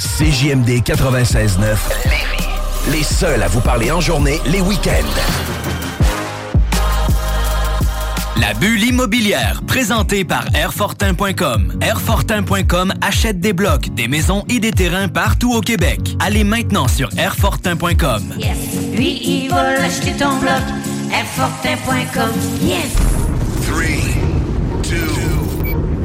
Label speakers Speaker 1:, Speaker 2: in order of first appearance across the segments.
Speaker 1: CJMD 96.9 Les seuls à vous parler en journée, les week-ends.
Speaker 2: La bulle immobilière, présentée par Airfortin.com. Airfortin.com achète des blocs, des maisons et des terrains partout au Québec. Allez maintenant sur Airfortin.com.
Speaker 3: Yes. Lui, il va acheter ton bloc. Airfortin.com. Yes.
Speaker 1: 3, 2,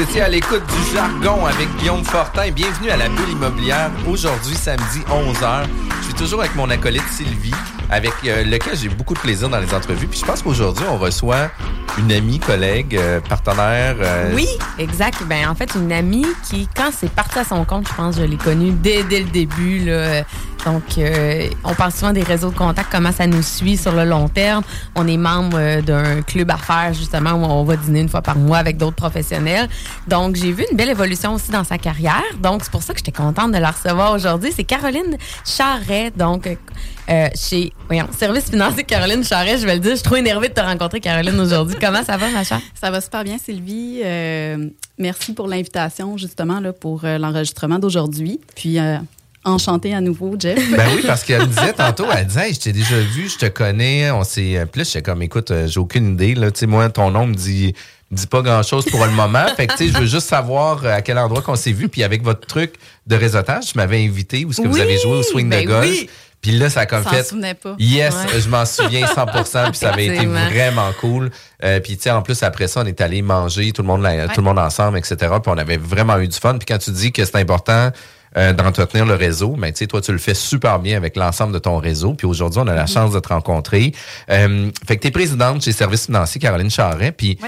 Speaker 4: À l'écoute du jargon avec Guillaume Fortin. Bienvenue à la bulle immobilière. Aujourd'hui, samedi 11h. Je suis toujours avec mon acolyte Sylvie, avec euh, lequel j'ai beaucoup de plaisir dans les entrevues. Puis je pense qu'aujourd'hui, on reçoit une amie, collègue, euh, partenaire. euh,
Speaker 5: Oui, exact. Ben, en fait, une amie qui, quand c'est parti à son compte, je pense je l'ai connue dès, dès le début. Là. Donc, euh, on parle souvent des réseaux de contacts, comment ça nous suit sur le long terme. On est membre euh, d'un club à faire, justement, où on va dîner une fois par mois avec d'autres professionnels. Donc, j'ai vu une belle évolution aussi dans sa carrière. Donc, c'est pour ça que j'étais contente de la recevoir aujourd'hui. C'est Caroline Charret, donc, euh, chez, voyons, Service financier Caroline Charret, je vais le dire. Je suis trop énervée de te rencontrer, Caroline, aujourd'hui. Comment ça va, ma chère?
Speaker 6: Ça va super bien, Sylvie. Euh, merci pour l'invitation, justement, là, pour euh, l'enregistrement d'aujourd'hui. Puis, euh, enchantée à nouveau, Jeff.
Speaker 4: Ben oui, parce qu'elle me disait tantôt, elle disait, Hey, je t'ai déjà vu, je te connais, on s'est. Puis là, j'étais comme, écoute, euh, j'ai aucune idée. Là, tu sais, moi, ton nom me dit, me dit pas grand chose pour le moment. fait que, tu sais, je veux juste savoir euh, à quel endroit qu'on s'est vu. Puis avec votre truc de réseautage, tu m'avais invité où est-ce que vous avez joué au swing
Speaker 6: ben
Speaker 4: de golf.
Speaker 6: oui.
Speaker 4: Puis là, ça a comme fait.
Speaker 6: pas.
Speaker 4: Yes,
Speaker 6: Ouais.
Speaker 4: je m'en souviens 100% puis ça avait été vraiment cool. Euh, puis tu sais, en plus, après ça, on est allé manger, tout le monde, tout le monde ensemble, etc. Puis on avait vraiment eu du fun. Puis quand tu dis que c'est important euh, d'entretenir le réseau, mais tu sais, toi, tu le fais super bien avec l'ensemble de ton réseau. Puis aujourd'hui, on a la
Speaker 6: Mm-hmm.
Speaker 4: chance de te rencontrer. Euh, fait que tu es présidente chez Service financier Caroline Charret. Puis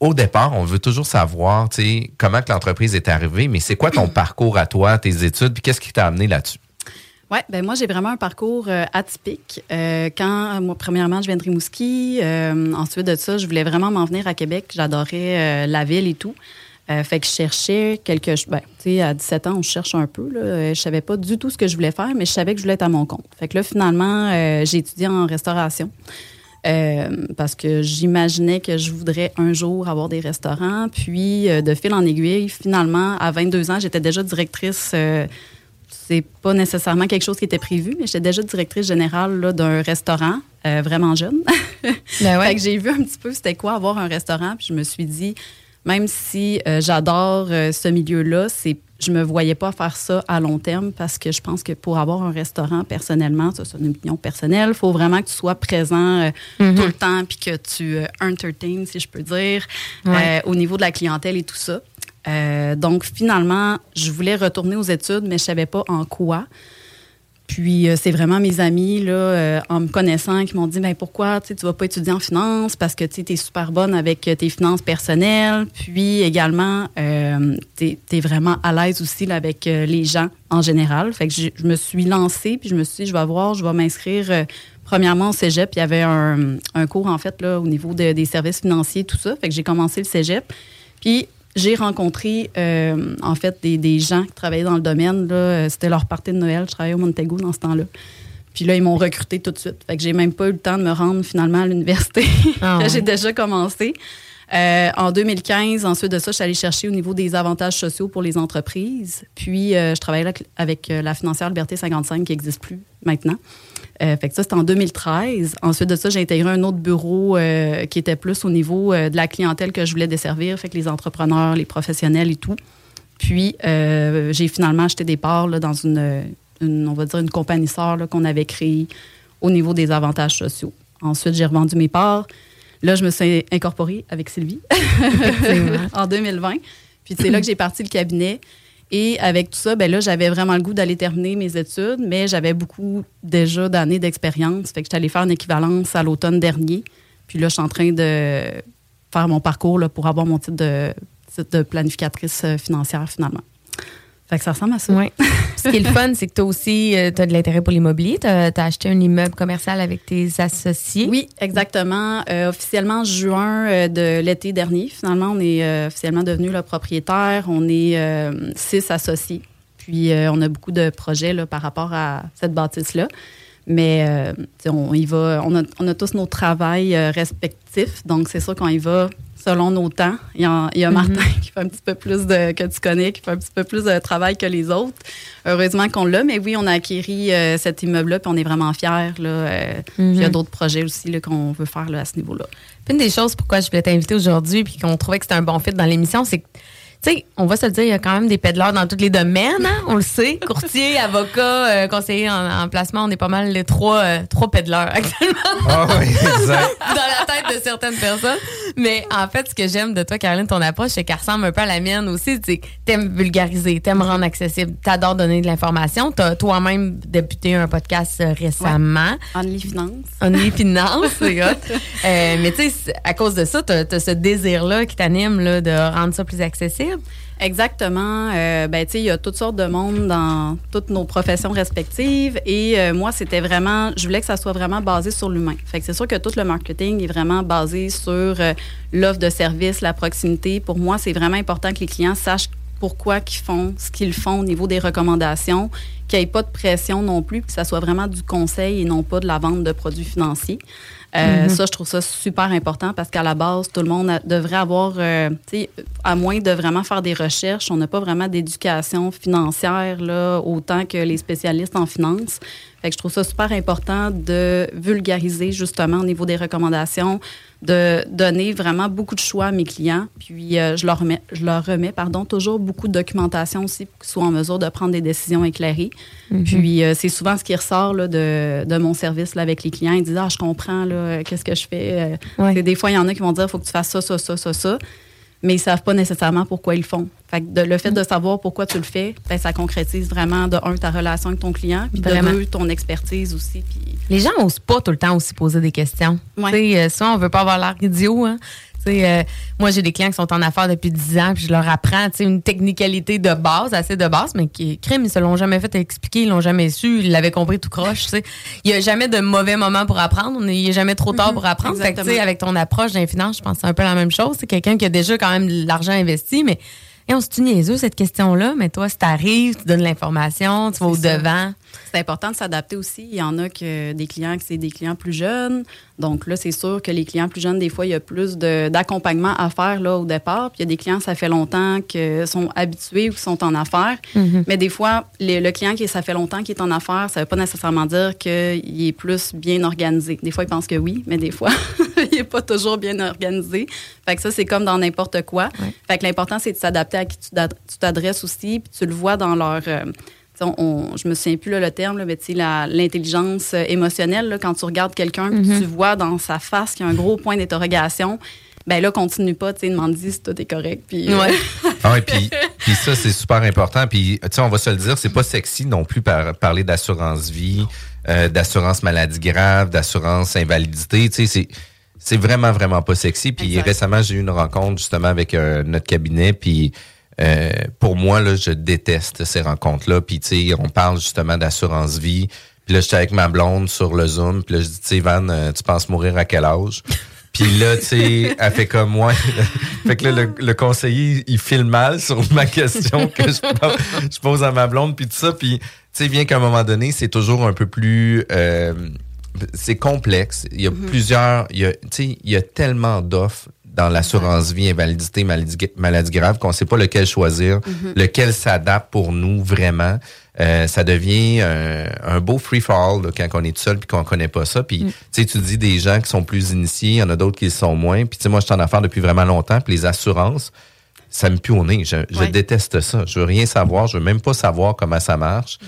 Speaker 4: au départ, on veut toujours savoir, tu sais, comment que l'entreprise est arrivée, mais c'est quoi ton parcours à toi, tes études, puis qu'est-ce qui t'a amené là-dessus?
Speaker 6: Oui, ben moi, j'ai vraiment un parcours euh, atypique. Euh, quand, moi, premièrement, je viens de Rimouski. Euh, ensuite de ça, je voulais vraiment m'en venir à Québec. J'adorais la ville et tout. Fait que je cherchais quelque chose. Ben, tu sais, à 17 ans, on cherche un peu. Là. Je savais pas du tout ce que je voulais faire, mais je savais que je voulais être à mon compte. Fait que là, finalement, j'ai étudié en restauration. Parce que j'imaginais que je voudrais un jour avoir des restaurants. Puis, de fil en aiguille, finalement, à 22 ans, j'étais déjà directrice. C'est pas nécessairement quelque chose qui était prévu, mais j'étais déjà directrice générale là, d'un restaurant, euh, vraiment jeune. Fait que j'ai vu un petit peu c'était quoi avoir un restaurant, puis je me suis dit, même si euh, j'adore euh, ce milieu-là, c'est je me voyais pas faire ça à long terme parce que je pense que pour avoir un restaurant personnellement, ça c'est une opinion personnelle, il faut vraiment que tu sois présent euh,
Speaker 5: Mhm.
Speaker 6: tout le temps puis que tu entertains, si je peux dire,
Speaker 5: Ouais.
Speaker 6: au niveau de la clientèle et tout ça. Euh, donc finalement, je voulais retourner aux études, mais je savais pas en quoi. Puis euh, c'est vraiment mes amis, là, euh, en me connaissant, qui m'ont dit ben pourquoi tu vas pas étudier en finance? Parce que tu es super bonne avec tes finances personnelles. Puis également, tu es, vraiment à l'aise aussi avec les gens en général. Fait que je, me suis lancée, puis je me suis dit je vais voir, je vais m'inscrire premièrement au cégep. Il y avait un, cours, en fait, là, au niveau de- des services financiers, tout ça. Fait que j'ai commencé le cégep. Puis j'ai rencontré, euh, en fait, des, des gens qui travaillaient dans le domaine. Là. Euh, C'était leur partie de Noël. Je travaillais au Montego dans ce temps-là. Puis là, ils m'ont recruté tout de suite. Fait que j'ai même pas eu le temps de me rendre finalement à l'université.
Speaker 5: Ah ouais.
Speaker 6: j'ai déjà commencé. Euh, en 2015, ensuite de ça, je suis allée chercher au niveau des avantages sociaux pour les entreprises. Puis, euh, je travaillais avec euh, la financière Liberté 55 qui n'existe plus maintenant. Fait que ça, c'était en 2013. Ensuite de ça, j'ai intégré un autre bureau qui était plus au niveau de la clientèle que je voulais desservir, fait que les entrepreneurs, les professionnels et tout. Puis, j'ai finalement acheté des parts là, dans une, une- on va dire, une compagnie sœur qu'on avait créée au niveau des avantages sociaux. Ensuite, j'ai revendu mes parts. Là, je me suis incorporée avec Sylvie en 2020. Puis c'est là que j'ai parti le cabinet. Et avec tout ça, ben là, j'avais vraiment le goût d'aller terminer mes études, mais j'avais beaucoup déjà d'années d'expérience. Fait que j'étais allée faire une équivalence à l'automne dernier. Puis là, je suis en train de faire mon parcours là, pour avoir mon titre de, titre de planificatrice euh, financière finalement. Fait que ça ressemble à ça.
Speaker 5: Oui. Ce qui est le fun, c'est que tu as aussi euh, t'as de l'intérêt pour l'immobilier. Tu as, acheté un immeuble commercial avec tes associés.
Speaker 6: Oui, exactement. Euh, officiellement, en juin euh, de l'été dernier, finalement, on est euh, officiellement devenu le propriétaire. On est six associés. Puis, on a beaucoup de projets là, par rapport à cette bâtisse-là. Mais on y va, on a, on a tous nos travails respectifs. Donc, c'est sûr qu'on y va selon nos temps. Il y a, il y a Martin qui fait un petit peu plus de, que tu connais, qui fait un petit peu plus de travail que les autres. Heureusement qu'on l'a, mais oui, on a acquéri euh, cet immeuble-là, puis on est vraiment fiers. Là, euh, Il y a
Speaker 5: Mhm.
Speaker 6: d'autres projets aussi qu'on veut faire là, à ce niveau-là.
Speaker 5: Une des choses pourquoi je voulais t'inviter aujourd'hui puis qu'on trouvait que c'était un bon fit dans l'émission, c'est que, sais, on va se le dire, il y a quand même des pédaleurs dans tous les domaines, hein, on le sait. Courtier, avocat, euh, conseiller en, en placement, on est pas mal les trois, euh, trois pédaleurs actuellement
Speaker 4: Ah oui, exact.
Speaker 5: dans la tête de certaines personnes. Mais en fait, ce que j'aime de toi, Caroline, ton approche, c'est qu'elle ressemble un peu à la mienne aussi. Tu sais, t'aimes vulgariser, t'aimes rendre accessible, t'adores donner de l'information. T'as toi-même débuté un podcast euh, récemment.
Speaker 6: Only Finance.
Speaker 5: Only Finance, c'est. Euh, mais tu sais, à cause de ça, t'as as ce désir-là qui t'anime là, de rendre ça plus accessible.
Speaker 6: Exactement. Euh, ben, tu sais, il y a toutes sortes de monde dans toutes nos professions respectives. Et euh, moi, c'était vraiment, je voulais que ça soit vraiment basé sur l'humain. Fait que c'est sûr que tout le marketing est vraiment basé sur euh, l'offre de service, la proximité. Pour moi, c'est vraiment important que les clients sachent pourquoi qu'ils font ce qu'ils font au niveau des recommandations, qu'il n'y ait pas de pression non plus, que ça soit vraiment du conseil et non pas de la vente de produits financiers. Euh,
Speaker 5: Mhm.
Speaker 6: Ça, je trouve ça super important parce qu'à la base, tout le monde a- devrait avoir, euh, tu sais, à moins de vraiment faire des recherches, on n'a pas vraiment d'éducation financière là, autant que les spécialistes en finance. Fait que je trouve ça super important de vulgariser justement au niveau des recommandations, de donner vraiment beaucoup de choix à mes clients. Puis euh, je leur remets, je leur remets pardon, toujours beaucoup de documentation aussi pour qu'ils soient en mesure de prendre des décisions éclairées.
Speaker 5: Mhm.
Speaker 6: Puis euh, c'est souvent ce qui ressort là, de, de mon service là, avec les clients. Ils disent Ah, je comprends, qu'est-ce que je fais? Euh,
Speaker 5: Ouais.
Speaker 6: Des fois, il y en a qui vont dire Il faut que tu fasses ça, ça, ça, ça, ça. Mais ils savent pas nécessairement pourquoi ils le font. Fait que de- le fait de savoir pourquoi tu le fais, ben, ça concrétise vraiment, de un, ta relation avec ton client, puis de deux, ton expertise aussi.
Speaker 5: Les gens n'osent pas tout le temps aussi poser des questions.
Speaker 6: Ouais.
Speaker 5: Euh, souvent, on veut pas avoir l'air idiot. Hein. Euh, moi, j'ai des clients qui sont en affaires depuis 10 ans, puis je leur apprends une technicalité de base, assez de base, mais qui crime, ils se l'ont jamais fait expliquer, ils l'ont jamais su, ils l'avaient compris tout croche. Il y a jamais de mauvais moment pour apprendre, il n'y a jamais trop tard
Speaker 6: Mhm,
Speaker 5: pour apprendre. Fait que, avec ton approche finances, je pense que c'est un peu la même chose. C'est quelqu'un qui a déjà quand même de l'argent investi, mais hey, on se tue niaiseux cette question-là, mais toi, si t'arrives, tu donnes l'information, tu vas au
Speaker 6: C'est important de s'adapter aussi. Il y en a que des clients que c'est des clients plus jeunes. Donc là, c'est sûr que les clients plus jeunes, des fois, il y a plus d'accompagnement à faire là au départ. Puis il y a des clients, ça fait longtemps qu'ils sont habitués ou qui sont en affaires.
Speaker 5: Mhm.
Speaker 6: Mais des fois, les- le client qui ça fait longtemps qu'il est en affaires, ça ne veut pas nécessairement dire qu'il est plus bien organisé. Des fois, il pense que oui, mais des fois, il n'est pas toujours bien organisé. Fait que ça, c'est comme dans n'importe quoi. Fait que l'important, c'est de s'adapter à qui tu t'ad- tu t'adresses aussi, puis tu le vois dans leur... euh, on, je me souviens plus là, le terme, là, mais tu sais, la- l'intelligence euh, émotionnelle, là, quand tu regardes quelqu'un,
Speaker 5: Mhm.
Speaker 6: tu vois dans sa face qu'il y a un gros point d'interrogation, ben là, continue pas, tu sais, demande si tout est correct. Puis, euh,
Speaker 5: Ouais.
Speaker 4: Ah ouais, puis, puis ça, c'est super important. Puis, tu sais, on va se le dire, c'est pas sexy non plus par, parler d'assurance vie, euh, d'assurance maladie grave, d'assurance invalidité. Tu sais, c'est, c'est vraiment, vraiment pas sexy. Puis
Speaker 6: Exact.
Speaker 4: récemment, j'ai eu une rencontre justement avec euh, notre cabinet. Puis euh, pour moi, là, je déteste ces rencontres-là. Puis, tu sais, on parle justement d'assurance vie. Puis là, j'étais avec ma blonde sur le Zoom. Puis là, je dis, tu sais, Van, euh, tu penses mourir à quel âge? Puis là, tu sais, elle fait comme moi. fait que là, le, le conseiller, il file mal sur ma question que je, pose- je pose à ma blonde, puis tout ça. Puis, tu sais, bien qu'à un moment donné, c'est toujours un peu plus... euh, c'est complexe. Il y a plusieurs... Y a, tu sais, il y a tellement d'offres dans l'assurance vie, invalidité, maladie, maladie grave, qu'on ne sait pas lequel choisir, lequel s'adapte pour nous vraiment. Euh, ça devient un, un beau free-fall là, quand on est tout seul puis qu'on connaît pas ça. Puis, tu sais, tu dis des gens qui sont plus initiés, il y en a d'autres qui le sont moins. Puis, tu sais, moi, je suis en affaires depuis vraiment longtemps. Puis, les assurances, ça me pue au nez. Je, déteste ça. Je veux rien savoir. Je veux même pas savoir comment ça marche.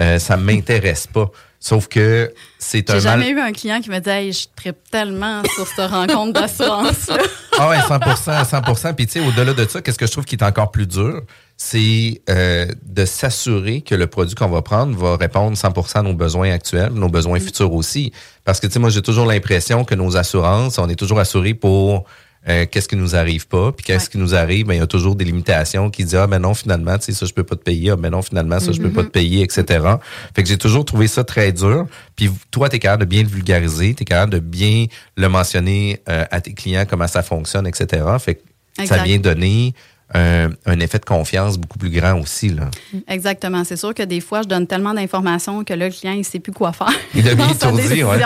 Speaker 4: Euh, ça m'intéresse pas. Sauf que c'est un
Speaker 6: J'ai
Speaker 4: mal...
Speaker 6: jamais eu un client qui me dit hey, je tripe tellement sur cette rencontre d'assurance.
Speaker 4: Ah ouais, 100 100% Puis tu sais, au-delà de ça, qu'est-ce que je trouve qui est encore plus dur, c'est euh, de s'assurer que le produit qu'on va prendre va répondre 100% à nos besoins actuels, nos besoins futurs aussi. Parce que tu sais, moi, j'ai toujours l'impression que nos assurances, on est toujours assurés pour euh, qu'est-ce qui nous arrive pas, puis qu'est-ce
Speaker 6: Ouais.
Speaker 4: qui nous arrive, ben il y a toujours des limitations qui disent ah ben non finalement tu sais ça je peux pas te payer, ah ben non finalement ça je peux pas te payer, etc. Fait que j'ai toujours trouvé ça très dur. Puis toi t'es capable de bien le vulgariser, t'es capable de bien le mentionner euh, à tes clients comment ça fonctionne, etc. Fait que ça vient donner un, un effet de confiance beaucoup plus grand aussi là.
Speaker 6: Exactement. C'est sûr que des fois, je donne tellement d'informations que là, le client, il sait plus quoi faire.
Speaker 4: Il devient étourdi, ouais.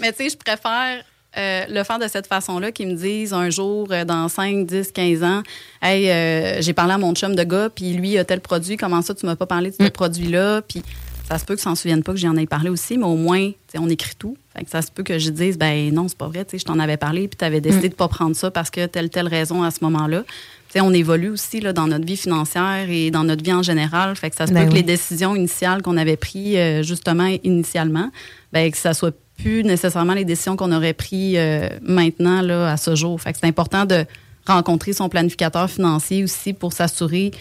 Speaker 6: Mais tu sais, je préfère euh, le faire de cette façon-là, qu'ils me disent un jour, euh, dans 5, 10, 15 ans, Hey, euh, j'ai parlé à mon chum de gars, puis lui, il a tel produit, comment ça, tu m'as pas parlé de ce
Speaker 5: Mm.
Speaker 6: produit-là? Puis ça se peut que s'en souvienne pas que j'en ai parlé aussi, mais au moins, tu sais, on écrit tout. Fait que ça se peut que je dise, ben non, c'est pas vrai, tu sais, je t'en avais parlé, puis tu avais
Speaker 5: Mm.
Speaker 6: décidé de pas prendre ça parce que telle, telle raison à ce moment-là. Tu sais, on évolue aussi là, dans notre vie financière et dans notre vie en général. Fait que ça se
Speaker 5: Ben
Speaker 6: peut que les décisions initiales qu'on avait prises, euh, justement, initialement, ben, que ça soit plus nécessairement les décisions qu'on aurait prises euh, maintenant, là, à ce jour. Fait que c'est important de rencontrer son planificateur financier aussi pour s'assurer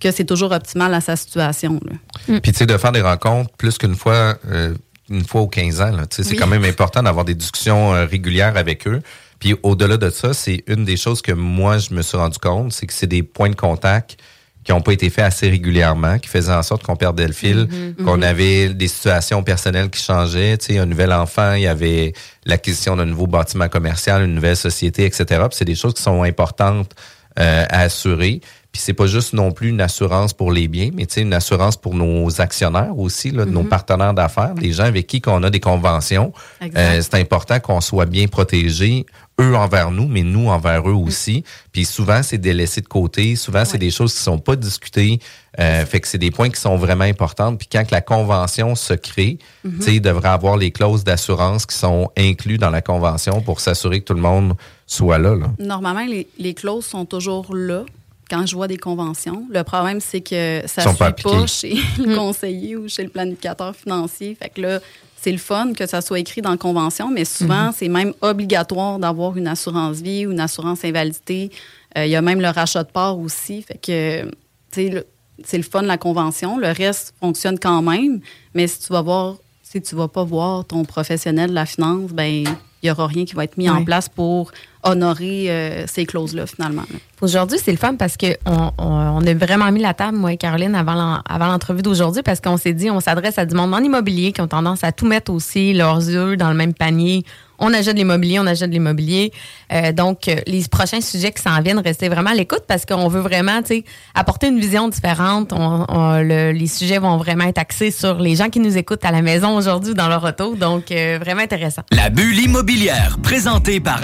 Speaker 6: que c'est toujours optimal à sa situation. là.
Speaker 4: Puis tu sais, de faire des rencontres plus qu'une fois, euh, une fois aux 15 ans, c'est quand même important d'avoir des discussions euh, régulières avec eux. Puis au-delà de ça, c'est une des choses que moi, je me suis rendu compte, c'est que c'est des points de contact qui n'ont pas été faits assez régulièrement, qui faisaient en sorte qu'on perdait le fil, qu'on avait des situations personnelles qui changeaient. Tu sais, un nouvel enfant, il y avait l'acquisition d'un nouveau bâtiment commercial, une nouvelle société, etc. Puis c'est des choses qui sont importantes euh, à assurer. Puis c'est pas juste non plus une assurance pour les biens, mais tu sais, une assurance pour nos actionnaires aussi, là, nos partenaires d'affaires, les gens avec qui on a des conventions. Euh, c'est important qu'on soit bien protégés, eux envers nous, mais nous envers eux aussi. Puis souvent, c'est délaissé de côté. Souvent, c'est
Speaker 6: Ouais.
Speaker 4: des choses qui sont pas discutées. Euh, fait que c'est des points qui sont vraiment importants. Puis quand que la convention se crée, tu sais, il devrait avoir les clauses d'assurance qui sont incluses dans la convention pour s'assurer que tout le monde soit là. là.
Speaker 6: Normalement, les, les clauses sont toujours là quand je vois des conventions. Le problème, c'est que ça ne
Speaker 4: pas
Speaker 6: suit pas
Speaker 4: appliquées.
Speaker 6: chez le conseiller ou chez le planificateur financier. Fait que là, c'est le fun que ça soit écrit dans la convention, mais souvent, c'est même obligatoire d'avoir une assurance vie ou une assurance invalidité. Euh, Il y a même le rachat de part aussi. Fait que, tu sais, le- c'est le fun, la convention. Le reste fonctionne quand même, mais si tu vas voir, si tu vas pas voir ton professionnel de la finance, ben il y aura rien qui va être mis en place pour honorer euh, ces clauses-là, finalement.
Speaker 5: Aujourd'hui, c'est le fun parce qu'on on, on a vraiment mis la table, moi et Caroline, avant l'en- avant l'entrevue d'aujourd'hui, parce qu'on s'est dit, on s'adresse à du monde en immobilier qui ont tendance à tout mettre aussi, leurs yeux dans le même panier. On achète de l'immobilier, on achète de l'immobilier. Euh, donc, euh, les prochains sujets qui s'en viennent, restez vraiment à l'écoute parce qu'on veut vraiment, tu sais, apporter une vision différente. On- on- le- les sujets vont vraiment être axés sur les gens qui nous écoutent à la maison aujourd'hui dans leur auto. Donc, euh, vraiment intéressant.
Speaker 2: La bulle immobilière, présentée par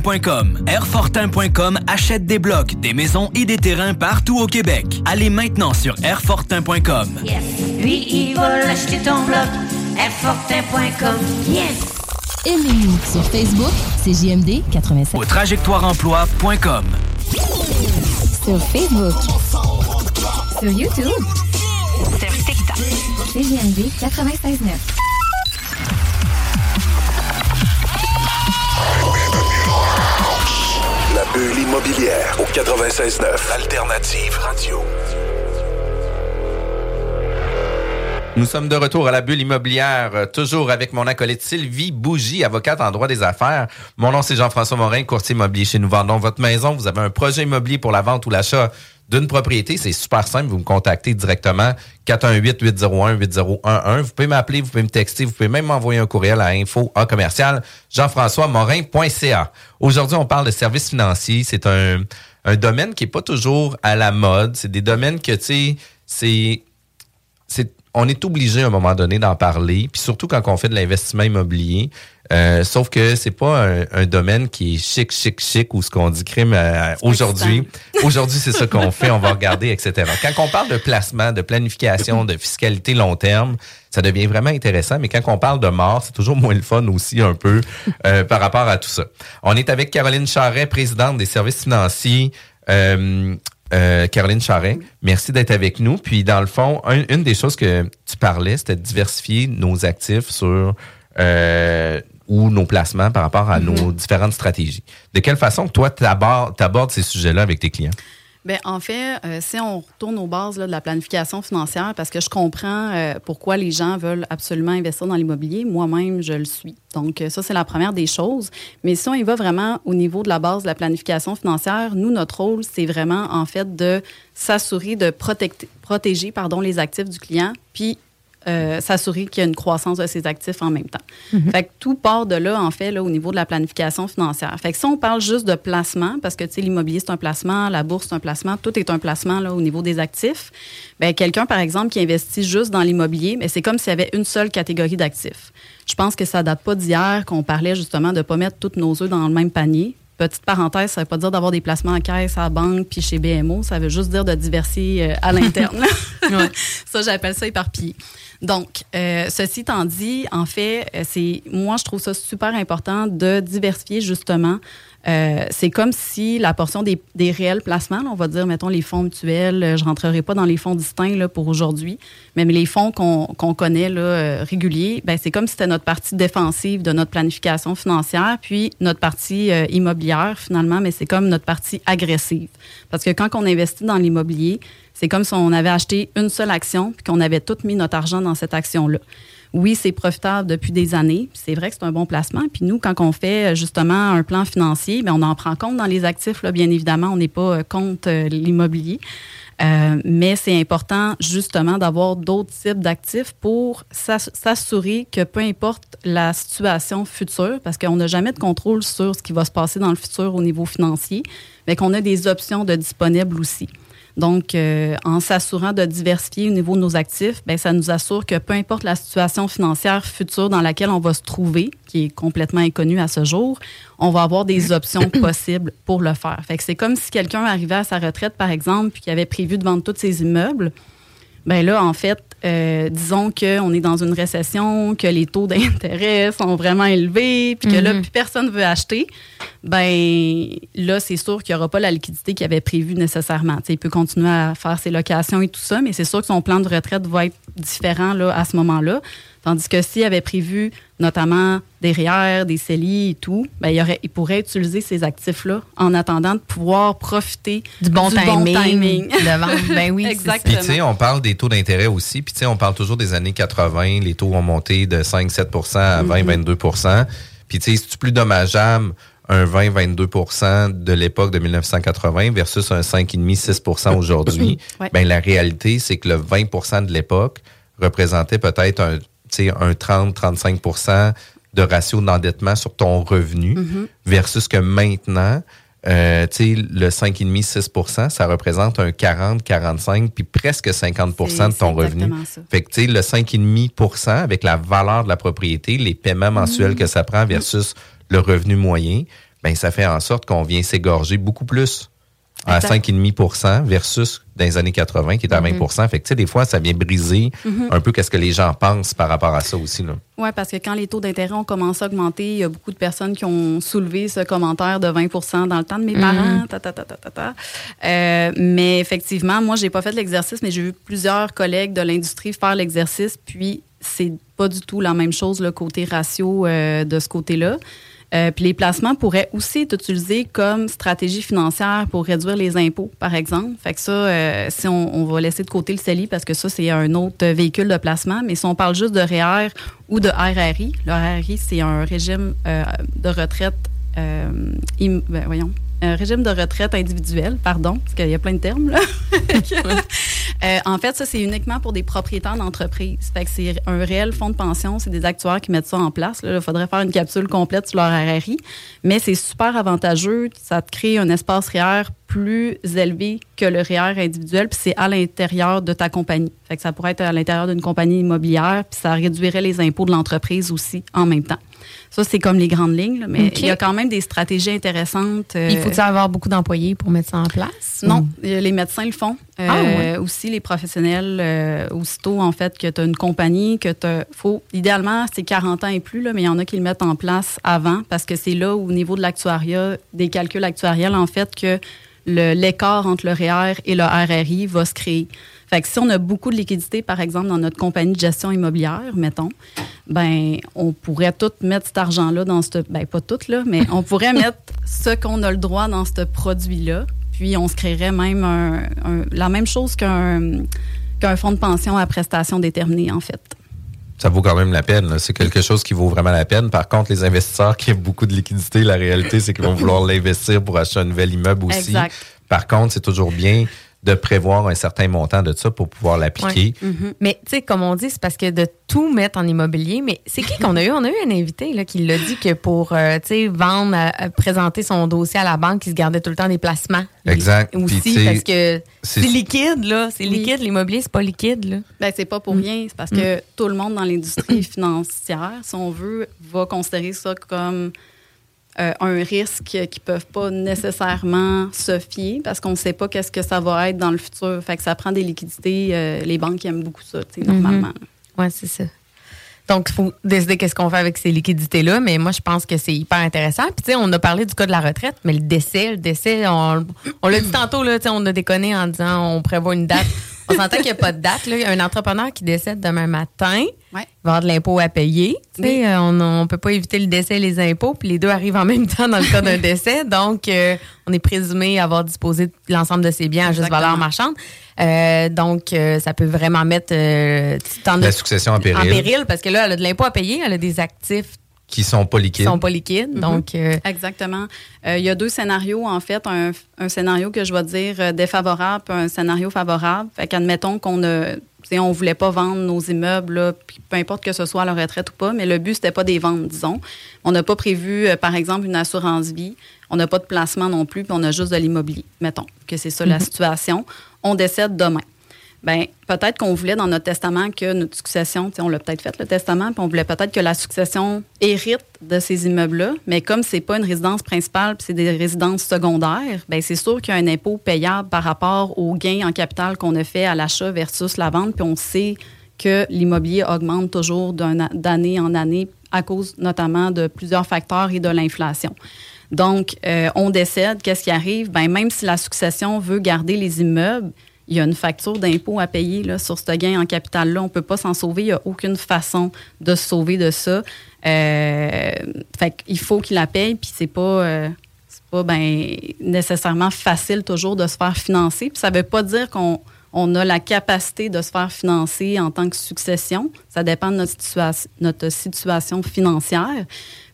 Speaker 2: Airfortin.com. Airfortin.com achète des blocs, des maisons et des terrains partout au Québec. Allez maintenant sur Airfortin.com.
Speaker 3: Yes. Lui, il va l'acheter ton bloc. Airfortin.com. Yes.
Speaker 7: Aimez-nous sur Facebook, c'est JMD 87.
Speaker 2: Au trajectoireemploi.com.
Speaker 7: Sur Facebook. Sur YouTube. Sur TikTok. C'est JMD 96.9.
Speaker 8: bulle immobilière au 96.9 Alternative Radio.
Speaker 4: Nous sommes de retour à la bulle immobilière, euh, toujours avec mon acolyte Sylvie Bougie, avocate en droit des affaires. Mon nom, c'est Jean-François Morin, courtier immobilier chez Nous Vendons Votre Maison. Vous avez un projet immobilier pour la vente ou l'achat d'une propriété, c'est super simple. Vous me contactez directement 418-801-8011. Vous pouvez m'appeler, vous pouvez me texter, vous pouvez même m'envoyer un courriel à info à commercial jean-françois morin.ca. Aujourd'hui, on parle de services financiers. C'est un, un domaine qui est pas toujours à la mode. C'est des domaines que, tu sais, c'est, c'est on est obligé à un moment donné d'en parler, puis surtout quand on fait de l'investissement immobilier. Euh, sauf que c'est pas un, un, domaine qui est chic, chic, chic ou ce qu'on dit crime euh, aujourd'hui. Aujourd'hui, c'est ça qu'on fait, on va regarder, etc. Quand on parle de placement, de planification, de fiscalité long terme, ça devient vraiment intéressant. Mais quand on parle de mort, c'est toujours moins le fun aussi un peu euh, par rapport à tout ça. On est avec Caroline Charret, présidente des services financiers. Euh, Caroline Charret, merci d'être avec nous. Puis, dans le fond, une des choses que tu parlais, c'était de diversifier nos actifs sur euh, ou nos placements par rapport à
Speaker 6: Mhm.
Speaker 4: nos différentes stratégies. De quelle façon, toi, tu abordes ces sujets-là avec tes clients?
Speaker 6: Bien, en fait, euh, si on retourne aux bases là, de la planification financière, parce que je comprends euh, pourquoi les gens veulent absolument investir dans l'immobilier, moi-même, je le suis. Donc, euh, ça, c'est la première des choses. Mais si on y va vraiment au niveau de la base de la planification financière, nous, notre rôle, c'est vraiment, en fait, de s'assurer de protéger pardon, les actifs du client, puis euh, s'assurer qu'il y a une croissance de ses actifs en même temps. Fait que tout part de là, en fait, là, au niveau de la planification financière. Fait que si on parle juste de placement, parce que, tu sais, l'immobilier, c'est un placement, la bourse, c'est un placement, tout est un placement, là, au niveau des actifs. Bien, quelqu'un, par exemple, qui investit juste dans l'immobilier, mais c'est comme s'il y avait une seule catégorie d'actifs. Je pense que ça date pas d'hier qu'on parlait justement de ne pas mettre tous nos œufs dans le même panier. Petite parenthèse, ça ne veut pas dire d'avoir des placements en caisse, à la banque, puis chez BMO. Ça veut juste dire de diversifier euh, à l'interne. ça, j'appelle ça éparpillé. Donc, euh, ceci étant dit, en fait, euh, c'est moi, je trouve ça super important de diversifier justement. Euh, c'est comme si la portion des, des réels placements, là, on va dire, mettons, les fonds mutuels, euh, je rentrerai pas dans les fonds distincts là, pour aujourd'hui, mais les fonds qu'on qu'on connaît là, euh, réguliers, ben, c'est comme si c'était notre partie défensive de notre planification financière, puis notre partie immobilière finalement, mais c'est comme notre partie agressive. Parce que quand on investit dans l'immobilier, c'est comme si on avait acheté une seule action, puis qu'on avait tout mis notre argent dans cette action-là. Oui, c'est profitable depuis des années. C'est vrai que c'est un bon placement. Puis nous, quand on fait euh, justement un plan financier, bien, on en prend compte dans les actifs. Là, bien évidemment, on n'est pas euh, contre euh, l'immobilier. Mais c'est important justement d'avoir d'autres types d'actifs pour s'ass- s'assurer que peu importe la situation future, parce qu'on n'a jamais de contrôle sur ce qui va se passer dans le futur au niveau financier, mais qu'on a des options de disponibles aussi. Donc, euh, en s'assurant de diversifier au niveau de nos actifs, ben, ça nous assure que peu importe la situation financière future dans laquelle on va se trouver, qui est complètement inconnue à ce jour, on va avoir des options possibles pour le faire. Fait que c'est comme si quelqu'un arrivait à sa retraite, par exemple, puis qui avait prévu de vendre tous ses immeubles. Ben là, en fait, euh, disons qu'on est dans une récession, que les taux d'intérêt sont vraiment élevés, puis que là,
Speaker 5: Mhm.
Speaker 6: plus personne veut acheter. Ben là, c'est sûr qu'il n'y aura pas la liquidité qu'il avait prévue nécessairement. Il peut continuer à faire ses locations et tout ça, mais c'est sûr que son plan de retraite va être différent là, à ce moment-là. Tandis que s'il avait prévu notamment des REER, des CELI et tout, ben, il, aurait, il pourrait utiliser ces actifs-là en attendant de pouvoir profiter
Speaker 5: Du bon timing,
Speaker 6: timing.
Speaker 5: de vente. Ben oui, ça.
Speaker 4: Puis,
Speaker 6: Exactement.
Speaker 4: tu sais, on parle des taux d'intérêt aussi. Puis, tu sais, on parle toujours des années 80. Les taux ont monté de 5-7% à 20-22% Puis, tu sais, c'est plus dommageable un 20-22% de l'époque de 1980 versus un 5,5-6% aujourd'hui?
Speaker 6: Ouais.
Speaker 4: Ben, la réalité, c'est que le 20% de l'époque représentait peut-être un, un 30-35 de ratio d'endettement sur ton revenu
Speaker 6: Mhm.
Speaker 4: versus que maintenant, euh, le 5,5-6 ça représente un 40-45 puis presque 50 de
Speaker 6: C'est-
Speaker 4: ton revenu.
Speaker 6: ça.
Speaker 4: Fait que, le 5,5 avec la valeur de la propriété, les paiements mensuels
Speaker 6: Mhm.
Speaker 4: que ça prend versus le revenu moyen, ben ça fait en sorte qu'on vient s'égorger beaucoup plus à
Speaker 6: Exact.
Speaker 4: 5,5% versus dans les années 80 qui est à 20% Fait que, tu sais, des fois, ça vient briser
Speaker 6: Mhm.
Speaker 4: un peu qu'est-ce que les gens pensent par rapport à ça aussi.
Speaker 6: Oui, parce que quand les taux d'intérêt ont commencé à augmenter, il y a beaucoup de personnes qui ont soulevé ce commentaire de 20% dans le temps de mes
Speaker 5: Mhm.
Speaker 6: parents. ta, ta, ta, ta, ta, ta. Euh, mais effectivement, moi, j'ai pas fait l'exercice, mais j'ai vu plusieurs collègues de l'industrie faire l'exercice, puis c'est pas du tout la même chose, le côté ratio euh, de ce côté-là. Euh, puis les placements pourraient aussi être utilisés comme stratégie financière pour réduire les impôts, par exemple. Fait que ça, euh, si on, va laisser de côté le CELI parce que ça, c'est un autre véhicule de placement, mais si on parle juste de REER ou de RRI, le RRI, c'est un régime euh, de retraite, ben, voyons, un régime de retraite individuel, pardon, parce qu'il y a plein de termes, là. Euh, en fait, ça, c'est uniquement pour des propriétaires d'entreprise. Fait que c'est un réel fonds de pension, c'est des actuaires qui mettent ça en place. Il faudrait faire une capsule complète sur leur RRI. Mais c'est super avantageux. Ça te crée un espace REER plus élevé que le REER individuel, puis c'est à l'intérieur de ta compagnie. Fait que ça pourrait être à l'intérieur d'une compagnie immobilière, puis ça réduirait les impôts de l'entreprise aussi en même temps. Ça, c'est comme les grandes lignes, là, mais il y a quand même des stratégies intéressantes. euh,
Speaker 5: Il faut avoir beaucoup d'employés pour mettre ça en place?
Speaker 6: non,
Speaker 5: Ou-
Speaker 6: euh, les médecins le font. Euh,
Speaker 5: Ah, ouais.
Speaker 6: Aussi, les professionnels, euh, aussitôt, en fait, que tu as une compagnie, que tu faut Idéalement, c'est 40 ans et plus, là, mais il y en a qui le mettent en place avant parce que c'est là, au niveau de l'actuariat, des calculs actuariels, en fait, que l'écart entre le REER et le RRI va se créer. Fait que si on a beaucoup de liquidités, par exemple, dans notre compagnie de gestion immobilière, mettons, ben on pourrait tout mettre cet argent-là dans ce... Ben, pas tout, là, mais on pourrait mettre ce qu'on a le droit dans ce produit-là. Puis on se créerait même un- un- la même chose qu'un qu'un fonds de pension à prestations déterminées, en fait.
Speaker 4: Ça vaut quand même la peine. C'est quelque chose qui vaut vraiment la peine. Par contre, les investisseurs qui ont beaucoup de liquidités, la réalité, c'est qu'ils vont vouloir l'investir pour acheter un nouvel immeuble aussi.
Speaker 6: Exact.
Speaker 4: Par contre, c'est toujours bien de prévoir un certain montant de ça pour pouvoir l'appliquer.
Speaker 5: Ouais. Mais tu sais, comme on dit, c'est parce que de tout mettre en immobilier, mais c'est qui qu'on a eu? On a eu un invité là, qui l'a dit que pour euh, tu sais, vendre, euh, présenter son dossier à la banque, il se gardait tout le temps des placements.
Speaker 4: Exact.
Speaker 5: Aussi, parce que
Speaker 4: c'est-
Speaker 5: liquide, là. C'est
Speaker 6: Oui.
Speaker 5: liquide, l'immobilier, c'est pas liquide, là.
Speaker 6: Ben, c'est pas pour rien. C'est parce que tout le monde dans l'industrie financière, si on veut, va considérer ça comme euh, un risque qu'ils ne peuvent pas nécessairement se fier parce qu'on ne sait pas qu'est-ce que ça va être dans le futur. Fait que ça prend des liquidités. euh, les banques aiment beaucoup ça, sais, normalement.
Speaker 5: Mhm. Ouais, c'est ça. Donc, il faut décider qu'est-ce qu'on fait avec ces liquidités-là, mais moi, je pense que c'est hyper intéressant. Puis, tu sais, on a parlé du cas de la retraite, mais le décès, le décès, on, on l'a dit tantôt, là, tu sais, on a déconné en disant on prévoit une date. On s'entend qu'il n'y a pas de date. Là. Il y a un entrepreneur qui décède demain matin,
Speaker 6: Ouais.
Speaker 5: il va avoir de l'impôt à payer. Tu sais,
Speaker 6: Oui.
Speaker 5: on ne peut pas éviter le décès et les impôts, puis les deux arrivent en même temps dans le cas d'un décès. Donc, euh, on est présumé avoir disposé de l'ensemble de ses biens à juste valeur marchande. Euh, donc, euh, ça peut vraiment mettre euh,
Speaker 4: La succession en péril,
Speaker 5: en péril, parce que là, elle a de l'impôt à payer, elle a des actifs
Speaker 4: qui sont pas
Speaker 5: qui
Speaker 4: liquides.
Speaker 5: sont pas liquides.
Speaker 6: Mhm.
Speaker 5: Donc, euh,
Speaker 6: Exactement. Euh, il y a deux scénarios, en fait. Un, un scénario que je vais dire euh, défavorable, puis un scénario favorable. Fait qu'admettons qu'on a. On voulait pas vendre nos immeubles, là, puis peu importe que ce soit à la retraite ou pas, mais le but, c'était pas des ventes, disons. On n'a pas prévu, euh, par exemple, une assurance vie. On n'a pas de placement non plus, puis on a juste de l'immobilier. Mettons que c'est ça la
Speaker 5: Mhm.
Speaker 6: situation. On décède demain. Ben peut-être qu'on voulait dans notre testament que notre succession, on l'a peut-être fait le testament, puis on voulait peut-être que la succession hérite de ces immeubles-là, mais comme c'est pas une résidence principale, puis c'est des résidences secondaires, ben c'est sûr qu'il y a un impôt payable par rapport au gain en capital qu'on a fait à l'achat versus la vente, puis on sait que l'immobilier augmente toujours d'année en année à cause notamment de plusieurs facteurs et de l'inflation. Donc, euh, on décède, qu'est-ce qui arrive? Ben, même si la succession veut garder les immeubles, il y a une facture d'impôt à payer là, sur ce gain en capital-là. On ne peut pas s'en sauver. Il n'y a aucune façon de se sauver de ça. Euh, fait qu'il faut qu'il la paye, puis c'est pas, euh, pas ben, nécessairement facile toujours de se faire financer. Puis ça ne veut pas dire qu'on on a la capacité de se faire financer en tant que succession. Ça dépend de notre, situa- notre situation financière.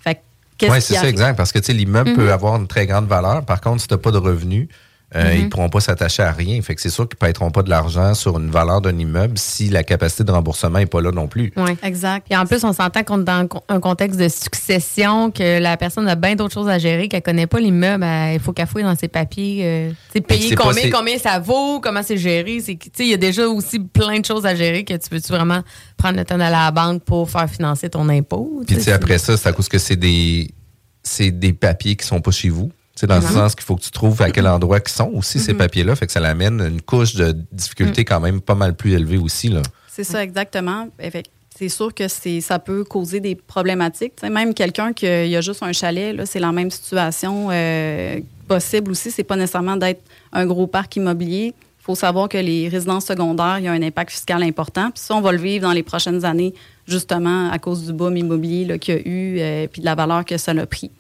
Speaker 6: Fait
Speaker 4: Oui, c'est ça, exact. Parce que l'immeuble
Speaker 6: Mhm.
Speaker 4: peut avoir une très grande valeur. Par contre, si tu n'as pas de revenus, euh,
Speaker 5: Mhm.
Speaker 4: ils ne pourront pas s'attacher à rien. Fait que c'est sûr qu'ils ne paieront pas de l'argent sur une valeur d'un immeuble si la capacité de remboursement n'est pas là non plus.
Speaker 5: ouais.
Speaker 6: Exact.
Speaker 5: Puis en plus, on s'entend qu'on est dans un contexte de succession, que la personne a bien d'autres choses à gérer, qu'elle connaît pas l'immeuble, il faut qu'elle fouille dans ses papiers. Euh, payer
Speaker 4: pas-
Speaker 5: combien, combien ça vaut, comment c'est géré. c'est que, tu sais, Il y a déjà aussi plein de choses à gérer que tu veux-tu vraiment prendre le temps d'aller à la banque pour faire financer ton impôt.
Speaker 4: Puis tu sais, après ça, c'est à cause que c'est des, c'est des papiers qui sont pas chez vous. C'est dans le
Speaker 5: Mhm.
Speaker 4: sens qu'il faut que tu trouves à quel endroit qui sont aussi ces
Speaker 6: Mhm.
Speaker 4: papiers-là. Fait que ça l'amène une couche de difficulté
Speaker 5: Mm.
Speaker 4: quand même pas mal plus élevée aussi. Là.
Speaker 6: C'est ça, exactement. Fait- C'est sûr que c'est, ça peut causer des problématiques. Tu sais, même quelqu'un qui a, il a juste un chalet, là, c'est la même situation euh, possible aussi. C'est pas nécessairement d'être un gros parc immobilier. Il faut savoir que les résidences secondaires, il y a un impact fiscal important. Puis ça, on va le vivre dans les prochaines années justement à cause du boom immobilier qu'il y a eu et puis de la valeur que ça a pris.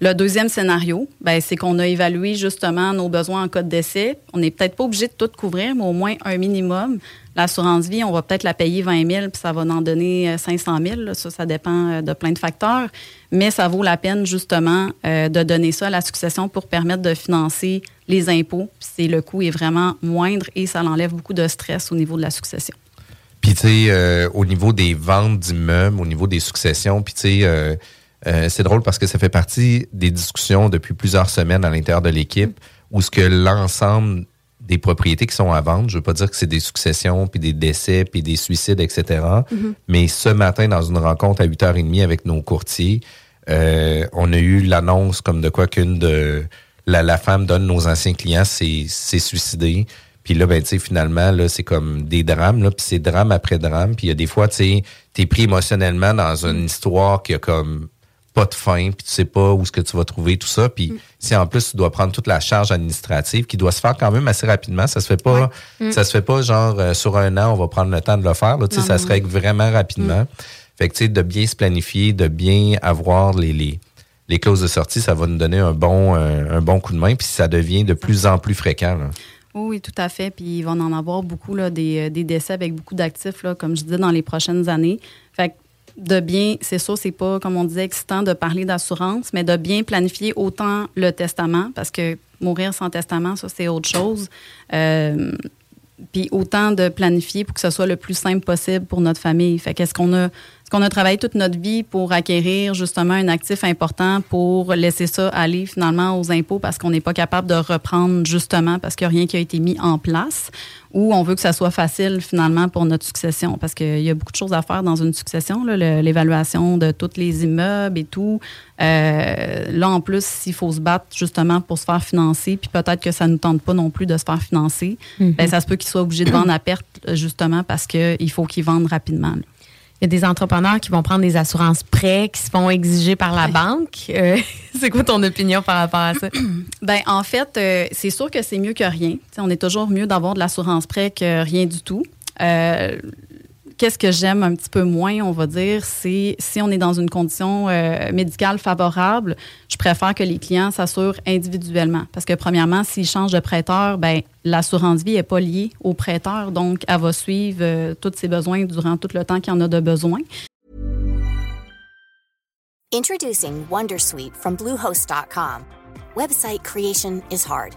Speaker 6: Le deuxième scénario, ben, c'est qu'on a évalué justement nos besoins en cas de décès. On n'est peut-être pas obligé de tout couvrir, mais au moins un minimum. L'assurance vie, on va peut-être la payer 20 000 puis ça va en donner 500 000. Ça, ça dépend de plein de facteurs. Mais ça vaut la peine justement de donner ça à la succession pour permettre de financer les impôts. C'est le coût est vraiment moindre et ça enlève beaucoup de stress au niveau de la succession.
Speaker 4: Puis, tu sais, euh, au niveau des ventes d'immeubles, au niveau des successions, puis, tu sais, euh, euh, c'est drôle parce que ça fait partie des discussions depuis plusieurs semaines à l'intérieur de l'équipe où ce que l'ensemble des propriétés qui sont à vendre, je veux pas dire que c'est des successions, puis des décès, puis des suicides, etc.
Speaker 6: Mm-hmm.
Speaker 4: Mais ce matin, dans une rencontre à 8h30 avec nos courtiers, on a eu l'annonce comme de quoi qu'une de la, la, femme donne nos anciens clients s'est suicidée. Puis là, ben, tu sais, finalement, là, c'est comme des drames, là, puis c'est drame après drame. Puis il y a des fois, tu sais, t'es pris émotionnellement dans une histoire qui a comme pas de fin, puis tu sais pas où est-ce que tu vas trouver tout ça. Puis si en plus tu dois prendre toute la charge administrative qui doit se faire quand même assez rapidement, ça se fait pas, ça se fait pas genre euh, sur un an, on va prendre le temps de le faire. Là, tu sais, ça se règle vraiment rapidement. Fait que tu sais, de bien se planifier, de bien avoir les, les les clauses de sortie, ça va nous donner un bon, un, bon coup de main, puis ça devient de plus en plus fréquent.
Speaker 6: Oui, tout à fait. Puis il va en avoir beaucoup là, des, des décès avec beaucoup d'actifs, là, comme je disais, dans les prochaines années. Fait que de bien, c'est sûr, c'est pas, comme on disait, excitant de parler d'assurance, mais de bien planifier autant le testament, parce que mourir sans testament, ça, c'est autre chose. Euh, puis autant de planifier pour que ce soit le plus simple possible pour notre famille. Fait qu'est-ce qu'on a est-ce qu'on a travaillé toute notre vie pour acquérir justement un actif important pour laisser ça aller finalement aux impôts parce qu'on n'est pas capable de reprendre justement parce qu'il n'y a rien qui a été mis en place ou on veut que ça soit facile finalement pour notre succession parce qu'il y a beaucoup de choses à faire dans une succession, l'évaluation de tous les immeubles et tout. Euh, là, en plus, s'il faut se battre justement pour se faire financer, puis peut-être que ça ne nous tente pas non plus de se faire financer, ben, ça se peut qu'ils soient obligés de vendre à perte justement parce qu'il faut qu'ils vendent rapidement. là.
Speaker 5: Il y a des entrepreneurs qui vont prendre des assurances prêts qui se font exiger par la banque. Euh, c'est quoi ton opinion par rapport à ça?
Speaker 6: Ben en fait, euh, c'est sûr que c'est mieux que rien. T'sais, on est toujours mieux d'avoir de l'assurance prêt que rien du tout. Euh, Qu'est-ce que j'aime un petit peu moins, on va dire, c'est si on est dans une condition euh, médicale favorable, je préfère que les clients s'assurent individuellement. Parce que premièrement, s'ils changent de prêteur, ben l'assurance vie n'est pas liée au prêteur, donc elle va suivre euh, tous ses besoins durant tout le temps qu'il en a de besoin.
Speaker 9: Introducing Wondersuite from Bluehost.com. Website creation is hard,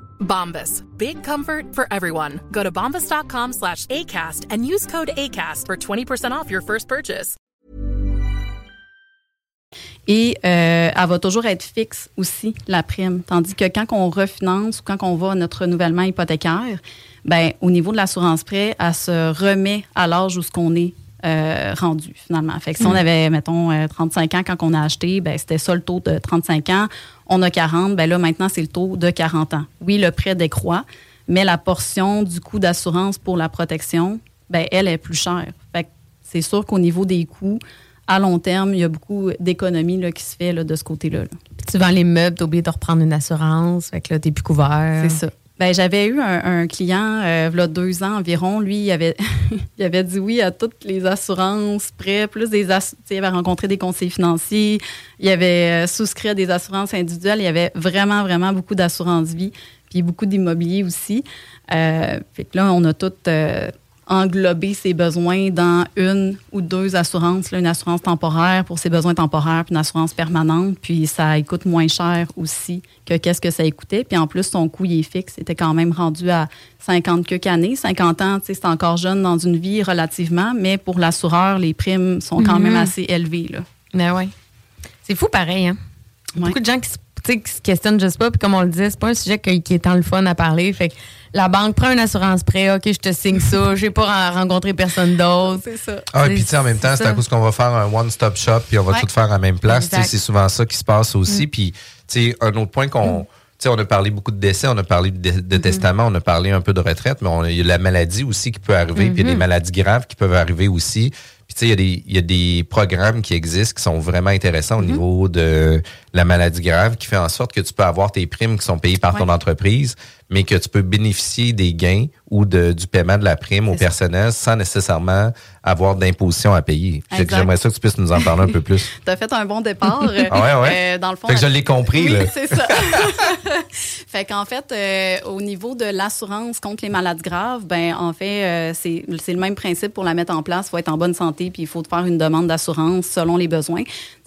Speaker 10: Bombas. Big comfort for everyone. Go to bombas.com slash ACAST and use code ACAST for 20% off your first purchase.
Speaker 6: Et euh, elle va toujours être fixe aussi, la prime. Tandis que quand on refinance ou quand on va à notre renouvellement hypothécaire, ben, au niveau de l'assurance prêt, elle se remet à l'âge où ce qu'on est euh, rendu, finalement. Fait que si on avait, mettons, euh, 35 ans quand on a acheté, ben, c'était ça le taux de 35 ans. On a 40, ben là, maintenant, c'est le taux de 40 ans. Oui, le prêt décroît, mais la portion du coût d'assurance pour la protection, ben, elle est plus chère. Fait que c'est sûr qu'au niveau des coûts, à long terme, il y a beaucoup d'économies là, qui se fait là, de ce côté-là. là.
Speaker 5: Tu vends les meubles, t'as oublié de reprendre une assurance, fait que là, t'es plus couvert.
Speaker 6: C'est ça. Ben, j'avais eu un, un client, euh, deux ans environ. Lui, il avait, il avait dit oui à toutes les assurances prêts, plus des ass- tu sais, il avait rencontré des conseillers financiers, il avait euh, souscrit à des assurances individuelles, il y avait vraiment, vraiment beaucoup d'assurances vie, puis beaucoup d'immobilier aussi. Euh, fait que là, on a tout euh, englober ses besoins dans une ou deux assurances, là, une assurance temporaire pour ses besoins temporaires, puis une assurance permanente, puis ça coûte moins cher aussi que qu'est-ce que ça coûtait. Puis en plus, son coût il est fixe, était quand même rendu à 50 quelques années. 50 ans, c'est encore jeune dans une vie relativement, mais pour l'assureur, les primes sont quand
Speaker 5: Mhm.
Speaker 6: même assez élevées. Là.
Speaker 5: Ben ouais. C'est fou pareil, hein? Beaucoup de gens qui se, tu sais, qui se questionnent juste pas, puis comme on le dit, c'est pas un sujet qui, qui est tant le fun à parler. Fait que la banque prend une assurance prêt, ok, je te signe ça, j'ai pas ren- rencontré personne d'autre.
Speaker 6: C'est ça.
Speaker 4: Ah, et puis tu sais, en même temps, c'est à cause qu'on va faire un one-stop shop, puis on va
Speaker 5: Ouais.
Speaker 4: tout faire à la même place. Tu sais,
Speaker 5: Exact.
Speaker 4: C'est souvent ça qui se passe aussi.
Speaker 5: Mm.
Speaker 4: Puis, tu sais, un autre point qu'on. Tu sais, on a parlé beaucoup de décès, on a parlé de, de
Speaker 5: Mm-hmm.
Speaker 4: testament, on a parlé un peu de retraite, mais on il y a la maladie aussi qui peut arriver, puis il y a des
Speaker 5: Mhm.
Speaker 4: maladies graves qui peuvent arriver aussi. Puis, tu sais, il y, a des- il y a des programmes qui existent qui sont vraiment intéressants
Speaker 5: Mm-hmm.
Speaker 4: au niveau de la maladie grave, qui fait en sorte que tu peux avoir tes primes qui sont payées par ton entreprise, mais que tu peux bénéficier des gains ou de, du paiement de la prime au personnel sans nécessairement avoir d'imposition à payer. J'aimerais ça que tu puisses nous en parler un peu plus.
Speaker 6: Tu as fait un bon départ.
Speaker 4: Ah ouais, ouais.
Speaker 6: Euh, dans le fond,
Speaker 4: Fait que je l'ai compris,
Speaker 6: Oui, c'est ça. fait qu'en fait, euh, au niveau de l'assurance contre les maladies graves, ben en fait, euh, c'est c'est le même principe pour la mettre en place. Il faut être en bonne santé, puis il faut faire une demande d'assurance selon les besoins.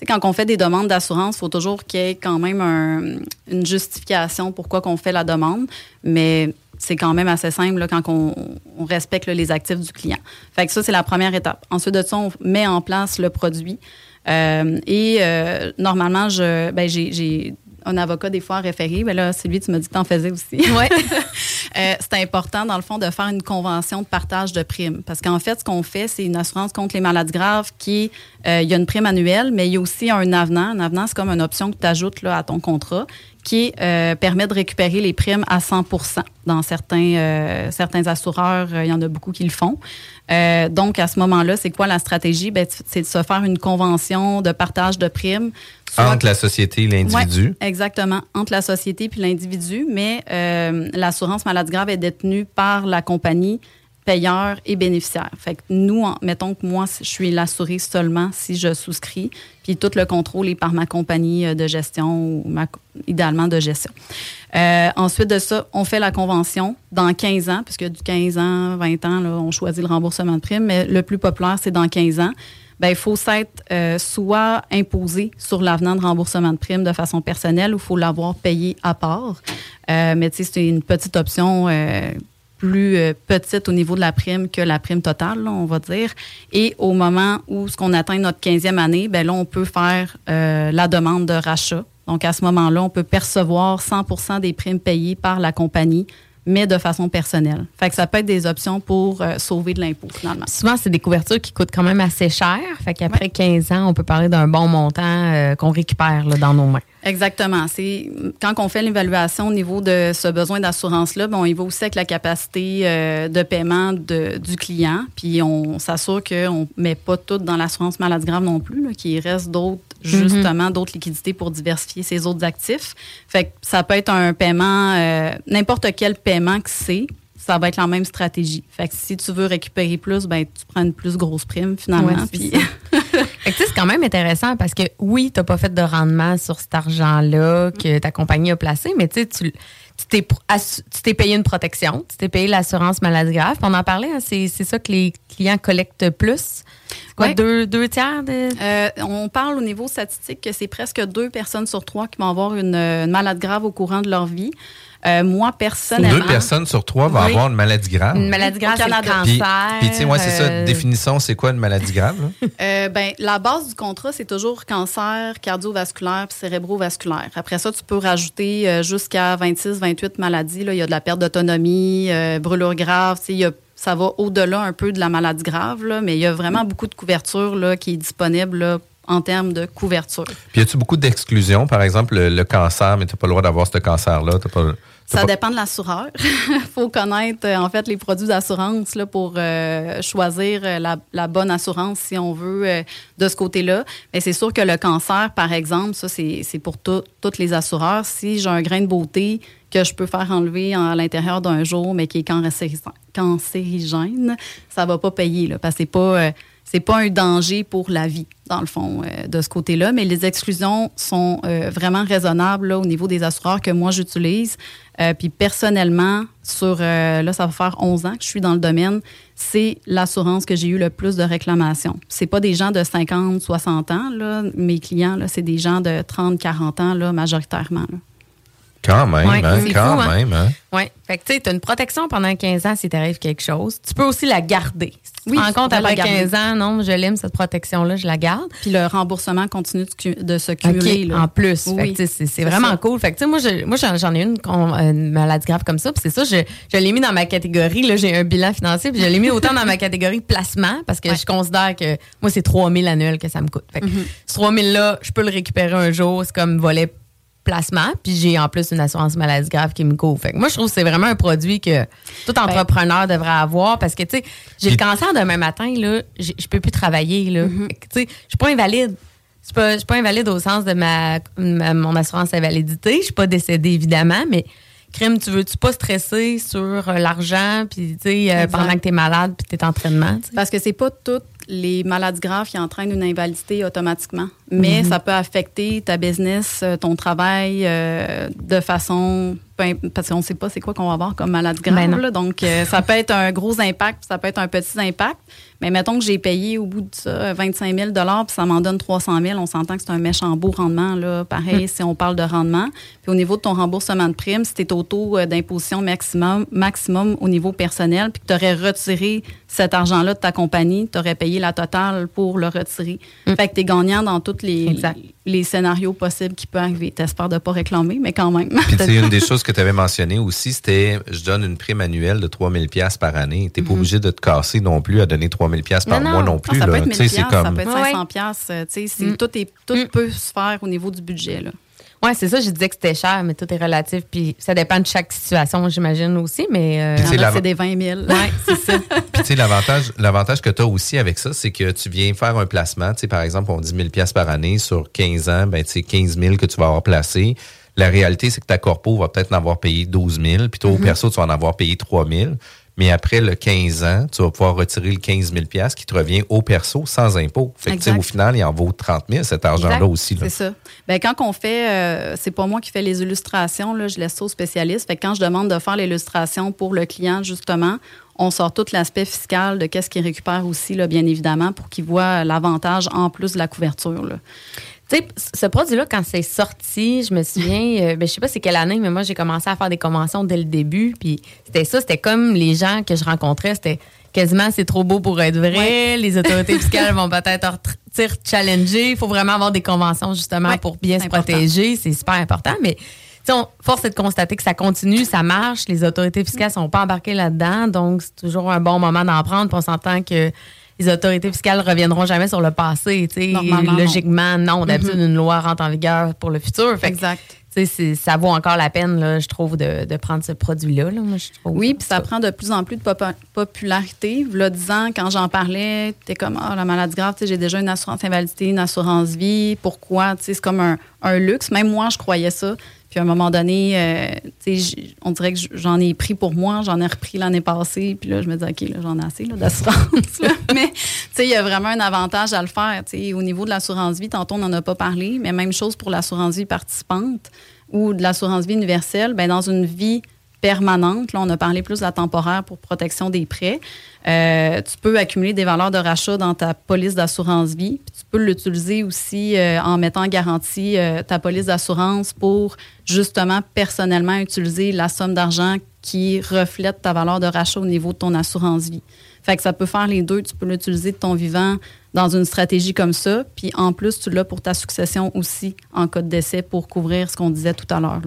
Speaker 6: Quand on fait des demandes d'assurance, il faut toujours qu'il y ait quand même un- une justification pourquoi qu'on fait la demande, mais c'est quand même assez simple là, quand on, on respecte là, les actifs du client. Fait que ça, c'est la première étape. Ensuite de ça, on met en place le produit. Euh, et euh, normalement, je, ben, j'ai, un avocat des fois à référer. Ben là, Sylvie, tu m'as dit que tu en faisais aussi.
Speaker 5: Ouais.
Speaker 6: Euh, c'est important, dans le fond, de faire une convention de partage de primes. Parce qu'en fait, ce qu'on fait, c'est une assurance contre les maladies graves qui, euh, il y a une prime annuelle, mais il y a aussi un avenant. Un avenant, c'est comme une option que tu ajoutes là, à ton contrat qui euh, permet de récupérer les primes à 100% Dans certains, euh, certains assureurs, euh, il y en a beaucoup qui le font. Euh, donc, à ce moment-là, c'est quoi la stratégie? Ben, c'est de se faire une convention de partage de primes.
Speaker 4: Entre la société et l'individu.
Speaker 6: Ouais, exactement, entre la société puis l'individu, mais euh, l'assurance maladie grave est détenue par la compagnie payeur et bénéficiaire. Fait que nous, mettons que moi, je suis l'assuré seulement si je souscris, puis tout le contrôle est par ma compagnie euh, de gestion ou ma, idéalement de gestion. Euh, ensuite de ça, on fait la convention dans 15 ans, puisque du 15 ans, 20 ans, là, on choisit le remboursement de prime, mais le plus populaire, c'est dans 15 ans. Ben, il faut s'être euh, soit imposé sur l'avenant de remboursement de prime de façon personnelle ou il faut l'avoir payé à part. Euh, mais tu sais, c'est une petite option euh, plus euh, petite au niveau de la prime que la prime totale, là, on va dire. Et au moment où ce qu'on atteint notre 15e année, ben là, on peut faire euh, la demande de rachat. Donc, à ce moment-là, on peut percevoir 100% des primes payées par la compagnie, mais de façon personnelle. Fait que ça peut être des options pour euh, sauver de l'impôt, finalement.
Speaker 5: Souvent, c'est des couvertures qui coûtent quand même assez cher. Fait qu'après 15 ans, on peut parler d'un bon montant euh, qu'on récupère là, dans nos mains.
Speaker 6: Exactement. C'est quand on fait l'évaluation au niveau de ce besoin d'assurance-là, ben, on y va aussi avec la capacité euh, de paiement de- du client, puis on s'assure qu'on ne met pas tout dans l'assurance maladie grave non plus, là, qu'il reste d'autres justement d'autres liquidités pour diversifier ses autres actifs. Fait que ça peut être un paiement, euh, n'importe quel paiement que c'est, ça va être la même stratégie. Fait que si tu veux récupérer plus, ben tu prends une plus grosse prime finalement.
Speaker 5: Ouais,
Speaker 6: puis-
Speaker 5: ça. Fait que, tu sais, c'est quand même intéressant parce que oui, tu n'as pas fait de rendement sur cet argent-là que ta compagnie a placé, mais tu sais, tu tu t'es tu t'es payé une protection, tu t'es payé l'assurance maladie grave. On en parlait, hein, c'est c'est ça que les clients collectent plus. Quoi,
Speaker 6: Ouais.
Speaker 5: deux, deux tiers de.
Speaker 6: Euh, on parle au niveau statistique que c'est presque deux personnes sur trois qui vont avoir une, une malade grave au courant de leur vie. Euh, moi, personnellement.
Speaker 4: Deux personnes sur trois vont
Speaker 6: Oui.
Speaker 4: avoir une maladie grave.
Speaker 5: Une maladie grave, c'est le.
Speaker 4: Puis,
Speaker 5: cancer.
Speaker 4: puis tu sais, ouais, c'est ça.
Speaker 5: euh,
Speaker 4: Définissons, c'est quoi une maladie grave?
Speaker 6: Euh, ben, la base du contrat, c'est toujours cancer cardiovasculaire puis cérébrovasculaire. Après ça, tu peux rajouter euh, jusqu'à 26, 28 maladies. Là. Il y a de la perte d'autonomie, euh, brûlure grave. tu sais, il y a- ça va au-delà un peu de la maladie grave, là, mais il y a vraiment beaucoup de couverture là, qui est disponible là, en termes de couverture.
Speaker 4: Puis, y a-tu beaucoup d'exclusions? Par exemple, le, le cancer, mais tu n'as pas le droit d'avoir ce cancer-là. Pas-
Speaker 6: Ça dépend de l'assureur. Il faut connaître, euh, en fait, les produits d'assurance là, pour euh, choisir euh, la, la bonne assurance, si on veut, euh, de ce côté-là. Mais c'est sûr que le cancer, par exemple, ça, c'est c'est pour tous les assureurs. Si j'ai un grain de beauté que je peux faire enlever en- à l'intérieur d'un jour, mais qui est cancéri- cancérigène, ça va pas payer, là, parce que c'est pas... euh, c'est pas un danger pour la vie, dans le fond, euh, de ce côté-là. Mais les exclusions sont euh, vraiment raisonnables au niveau des assureurs que moi j'utilise. Euh, puis personnellement, sur là, ça va faire 11 ans que je suis dans le domaine, c'est l'assurance que j'ai eu le plus de réclamations. C'est pas des gens de 50, 60 ans, là, mes clients, là, c'est des gens de 30, 40 ans, là, majoritairement.
Speaker 4: Quand même,
Speaker 5: Ouais,
Speaker 4: hein,
Speaker 5: c'est
Speaker 4: quand
Speaker 5: fou, hein?
Speaker 4: même. Hein?
Speaker 5: Oui. Fait que tu sais, tu as une protection pendant 15 ans si t'arrive quelque chose. Tu peux aussi la garder.
Speaker 6: Oui, tu
Speaker 5: compte après
Speaker 6: garder.
Speaker 5: 15 ans, non, je l'aime, cette protection-là, je la garde.
Speaker 6: Puis le remboursement continue de, se cumuler. Là.
Speaker 5: en plus.
Speaker 6: Oui,
Speaker 5: Fait que, tu sais, c'est vraiment
Speaker 6: ça.
Speaker 5: cool. Fait que, tu sais, moi, je- moi, j'en ai une, une maladie grave comme ça. Puis c'est ça, je, je l'ai mis dans ma catégorie. Là, j'ai un bilan financier. Puis je l'ai mis autant dans ma catégorie placement parce que je considère que moi, c'est 3000 annuels que ça me coûte. Fait que
Speaker 6: Mhm.
Speaker 5: ce 3000-là, je peux le récupérer un jour. C'est comme volet placement. Puis j'ai en plus une assurance maladie grave qui me couvre. Fait que moi, je trouve que c'est vraiment un produit que tout entrepreneur devrait avoir parce que, tu sais, j'ai le cancer demain matin, là, je peux plus travailler, là.
Speaker 6: Mhm.
Speaker 5: Que, Tu sais, je suis pas invalide. Je suis pas, je suis pas invalide au sens de ma, ma- mon assurance invalidité. Je suis pas décédée, évidemment, mais crime, tu veux-tu pas stresser sur euh, l'argent, puis tu sais, euh, pendant que tu es malade, puis tu es entraînement. tu sais?
Speaker 6: Parce que c'est pas toutes les maladies graves qui entraînent une invalidité automatiquement, mais
Speaker 5: Mhm.
Speaker 6: ça peut affecter ta business, euh, ton travail euh, de façon parce qu'on ne sait pas c'est quoi qu'on va avoir comme maladie grave.
Speaker 5: Ben
Speaker 6: là. donc euh, ça peut être un gros impact, puis ça peut être un petit impact. Mais mettons que j'ai payé au bout de ça 25 000 puis ça m'en donne 300 000 On s'entend que c'est un méchant beau rendement. Là. Pareil,
Speaker 5: Mm.
Speaker 6: si on parle de rendement. Puis au niveau de ton remboursement de prime, si tu es au taux euh, d'imposition maximum, maximum au niveau personnel, puis que tu aurais retiré cet argent-là de ta compagnie, tu aurais payé la totale pour le retirer. Fait que tu es gagnant dans tous les, les scénarios possibles qui peuvent arriver. T'espères de ne pas réclamer, mais quand même.
Speaker 4: Puis, tu sais, une des choses que tu avais mentionné aussi, c'était je donne une prime annuelle de 3000 pièces par année. Tu n'es pas obligé de te casser non plus à donner 3000 pièces par
Speaker 6: Non,
Speaker 4: mois
Speaker 6: non.
Speaker 4: non plus.
Speaker 6: Ah, ça peut
Speaker 4: là.
Speaker 6: être 1000
Speaker 4: Tu sais, c'est
Speaker 6: piastres, ça
Speaker 4: comme-
Speaker 6: peut être
Speaker 5: Ouais.
Speaker 6: 500 piastres, euh, tu sais, c'est-
Speaker 5: Mm.
Speaker 6: Tout, est, tout peut se faire au niveau du budget. Là.
Speaker 5: Ouais, c'est ça, je disais que c'était cher, mais tout est relatif. Puis ça dépend de chaque situation, j'imagine aussi, mais. euh,
Speaker 6: c'est des 20 000.
Speaker 5: Ouais, c'est ça.
Speaker 4: Puis, tu sais, l'avantage, l'avantage que tu as aussi avec ça, c'est que tu viens faire un placement. Tu sais, par exemple, on dit 1000 pièces par année sur 15 ans, ben, tu sais, 15 000 que tu vas avoir placé. La réalité, c'est que ta corpo va peut-être en avoir payé 12 000, puis toi, au
Speaker 6: Mhm.
Speaker 4: perso, tu vas en avoir payé 3 000. Mais après le 15 ans, tu vas pouvoir retirer le 15 000 pièces qui te revient au perso sans impôt. Fait que, tu sais,
Speaker 6: Exact.
Speaker 4: au final, il en vaut 30 000, cet argent-là aussi.
Speaker 6: C'est ça. Ben, quand on fait, euh, c'est pas moi qui fais les illustrations, là, je laisse ça aux spécialistes. Fait que quand je demande de faire l'illustration pour le client, justement, on sort tout l'aspect fiscal de qu'est-ce qu'il récupère aussi, là, bien évidemment, pour qu'il voit l'avantage en plus de la couverture. là.
Speaker 5: Tu sais, ce produit-là, quand c'est sorti, je me souviens, euh, ben, je sais pas c'est quelle année, mais moi, j'ai commencé à faire des conventions dès le début. Puis c'était ça, c'était comme les gens que je rencontrais, c'était quasiment c'est trop beau pour être vrai. Les autorités fiscales vont peut-être challenger. Il faut vraiment avoir des conventions, justement, pour bien se
Speaker 6: important.
Speaker 5: protéger. C'est super important. Mais on- force est de constater que ça continue, ça marche. Les autorités fiscales sont pas embarquées là-dedans. Donc, c'est toujours un bon moment d'en prendre. Puis on s'entend que les autorités fiscales reviendront jamais sur le passé. Logiquement, non. D'habitude,
Speaker 6: Mhm.
Speaker 5: une loi rentre en vigueur pour le futur. Fait
Speaker 6: Exact.
Speaker 5: ça vaut encore la peine, là, je trouve, de, de prendre ce produit-là. là.
Speaker 6: Oui, puis ça prend de plus en plus de popa- popularité. Là, 10 ans, quand j'en parlais, t'es comme, ah, la maladie grave, j'ai déjà une assurance invalidité, une assurance vie. Pourquoi? C'est comme un, un luxe. Même moi, je croyais ça. Puis à un moment donné, euh, on dirait que j'en ai pris pour moi, j'en ai repris l'année passée. Puis là, je me dis, OK, j'en ai assez d'assurance. mais il y a vraiment un avantage à le faire. Au niveau de l'assurance vie, tantôt, on n'en a pas parlé, mais même chose pour l'assurance vie participante ou de l'assurance vie universelle. Ben, dans une vie permanente. Là, on a parlé plus de la temporaire pour protection des prêts. Euh, tu peux accumuler des valeurs de rachat dans ta police d'assurance vie. Puis tu peux l'utiliser aussi euh, en mettant en garantie euh, ta police d'assurance pour justement personnellement utiliser la somme d'argent qui reflète ta valeur de rachat au niveau de ton assurance vie. Fait que ça peut faire les deux. Tu peux l'utiliser de ton vivant dans une stratégie comme ça. Puis en plus, tu l'as pour ta succession aussi en cas de décès pour couvrir ce qu'on disait tout à l'heure.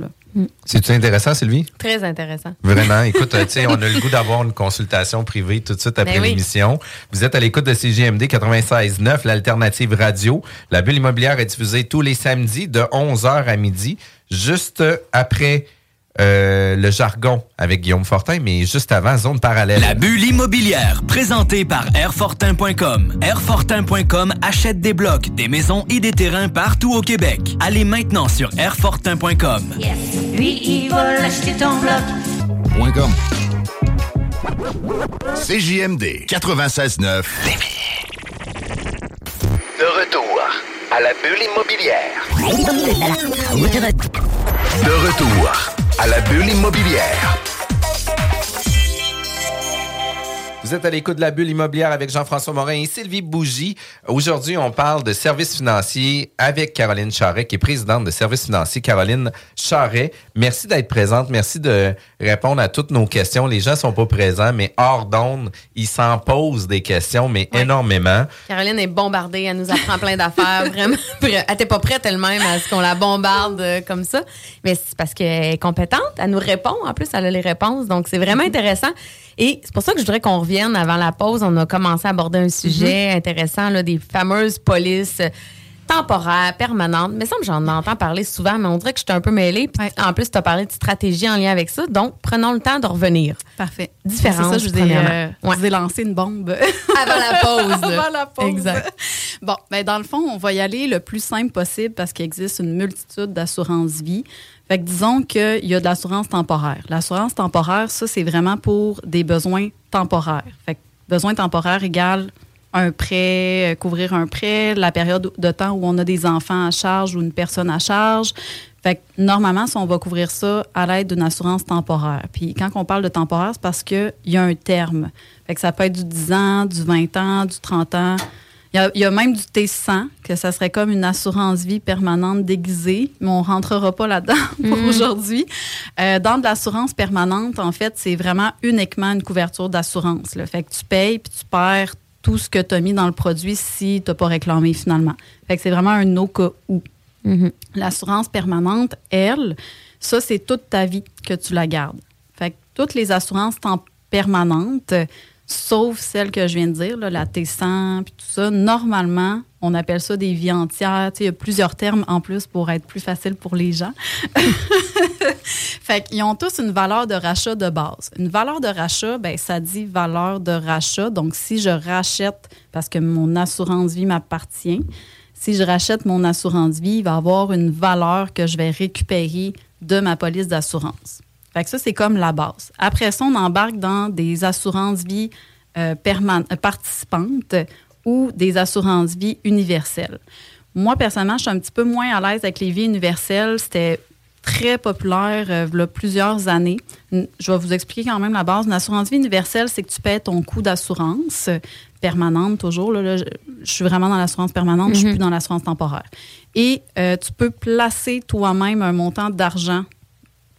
Speaker 4: C'est-tu intéressant, Sylvie?
Speaker 5: Très intéressant.
Speaker 4: Vraiment, écoute, euh, sais, on a le goût d'avoir une consultation privée tout de suite après
Speaker 5: Ben oui.
Speaker 4: l'émission. Vous êtes à l'écoute de CGMD 96.9, l'alternative radio. La bulle immobilière est diffusée tous les samedis de 11h à midi, juste après euh, le jargon avec Guillaume Fortin, mais juste avant, zone parallèle.
Speaker 2: La bulle immobilière, présentée par Airfortin.com. Airfortin.com achète des blocs, des maisons et des terrains partout au Québec. Allez maintenant sur Airfortin.com.
Speaker 3: Lui, il va l'acheter ton bloc.
Speaker 11: Point com. CJMD 96.9.
Speaker 1: à la bulle immobilière. De retour à la bulle immobilière.
Speaker 4: Vous êtes à l'écoute de la bulle immobilière avec Jean-François Morin et Sylvie Bougie. Aujourd'hui, on parle de services financiers avec Caroline Charret, qui est présidente de services financiers. Caroline Charret, merci d'être présente. Merci de répondre à toutes nos questions. Les gens sont pas présents, mais hors d'onde, ils s'en posent des questions, mais énormément.
Speaker 5: Caroline est bombardée, elle nous apprend plein d'affaires, vraiment. Elle n'était pas prête elle-même à ce qu'on la bombarde euh, comme ça. Mais c'est parce qu'elle est compétente, elle nous répond. En plus, elle a les réponses. Donc, c'est vraiment intéressant. Et c'est pour ça que je voudrais qu'on revienne avant la pause. On a commencé à aborder un sujet intéressant, là, des fameuses polices temporaires, permanentes. Mais ça, j'en entends parler souvent, mais on dirait que je suis un peu mêlée. Puis En plus, tu as parlé de stratégie en lien avec ça. Donc, prenons le temps de revenir.
Speaker 6: Parfait.
Speaker 5: Différence,
Speaker 6: C'est ça, je vous ai, euh, je vous ai lancé une bombe.
Speaker 5: Avant la pause.
Speaker 6: Avant la pause.
Speaker 5: Exact.
Speaker 6: Bon, ben dans le fond, on va y aller le plus simple possible parce qu'il existe une multitude d'assurances vie. Fait que disons qu'il y a de l'assurance temporaire. L'assurance temporaire, ça, c'est vraiment pour des besoins temporaires. Fait que besoin temporaire égale un prêt, euh, couvrir un prêt, la période de temps où on a des enfants à charge ou une personne à charge. Fait que normalement, si on va couvrir ça à l'aide d'une assurance temporaire. Puis quand on parle de temporaire, c'est parce qu'il y a un terme. Fait que ça peut être du 10 ans, du 20 ans, du 30 ans. Il y a, il y a même du T100, que ça serait comme une assurance vie permanente déguisée, mais on rentrera pas là-dedans pour
Speaker 5: Mm.
Speaker 6: aujourd'hui. Euh, dans de l'assurance permanente, en fait, c'est vraiment uniquement une couverture d'assurance. là. Fait que tu payes puis tu perds tout ce que tu as mis dans le produit si tu n'as pas réclamé finalement. Fait que c'est vraiment un au cas où. L'assurance permanente, elle, ça, c'est toute ta vie que tu la gardes. Fait que toutes les assurances permanentes, sauf celle que je viens de dire, là, la T100 puis tout ça, normalement, on appelle ça des vies entières. Il y a plusieurs termes en plus pour être plus facile pour les gens. fait qu'ils ont tous une valeur de rachat de base. Une valeur de rachat, ben, ça dit valeur de rachat. Donc, si je rachète parce que mon assurance vie m'appartient, si je rachète mon assurance vie, il va avoir une valeur que je vais récupérer de ma police d'assurance. Fait que ça, c'est comme la base. Après ça, on embarque dans des assurances vie euh, euh, participantes ou des assurances vie universelles. Moi, personnellement, je suis un petit peu moins à l'aise avec les vies universelles. C'était très populaire euh, il y a plusieurs années. Je vais vous expliquer quand même la base. Une assurance vie universelle, c'est que tu paies ton coût d'assurance euh, permanente toujours. Là, Là, je, je suis vraiment dans l'assurance permanente, je suis plus dans l'assurance temporaire. Et euh, tu peux placer toi-même un montant d'argent.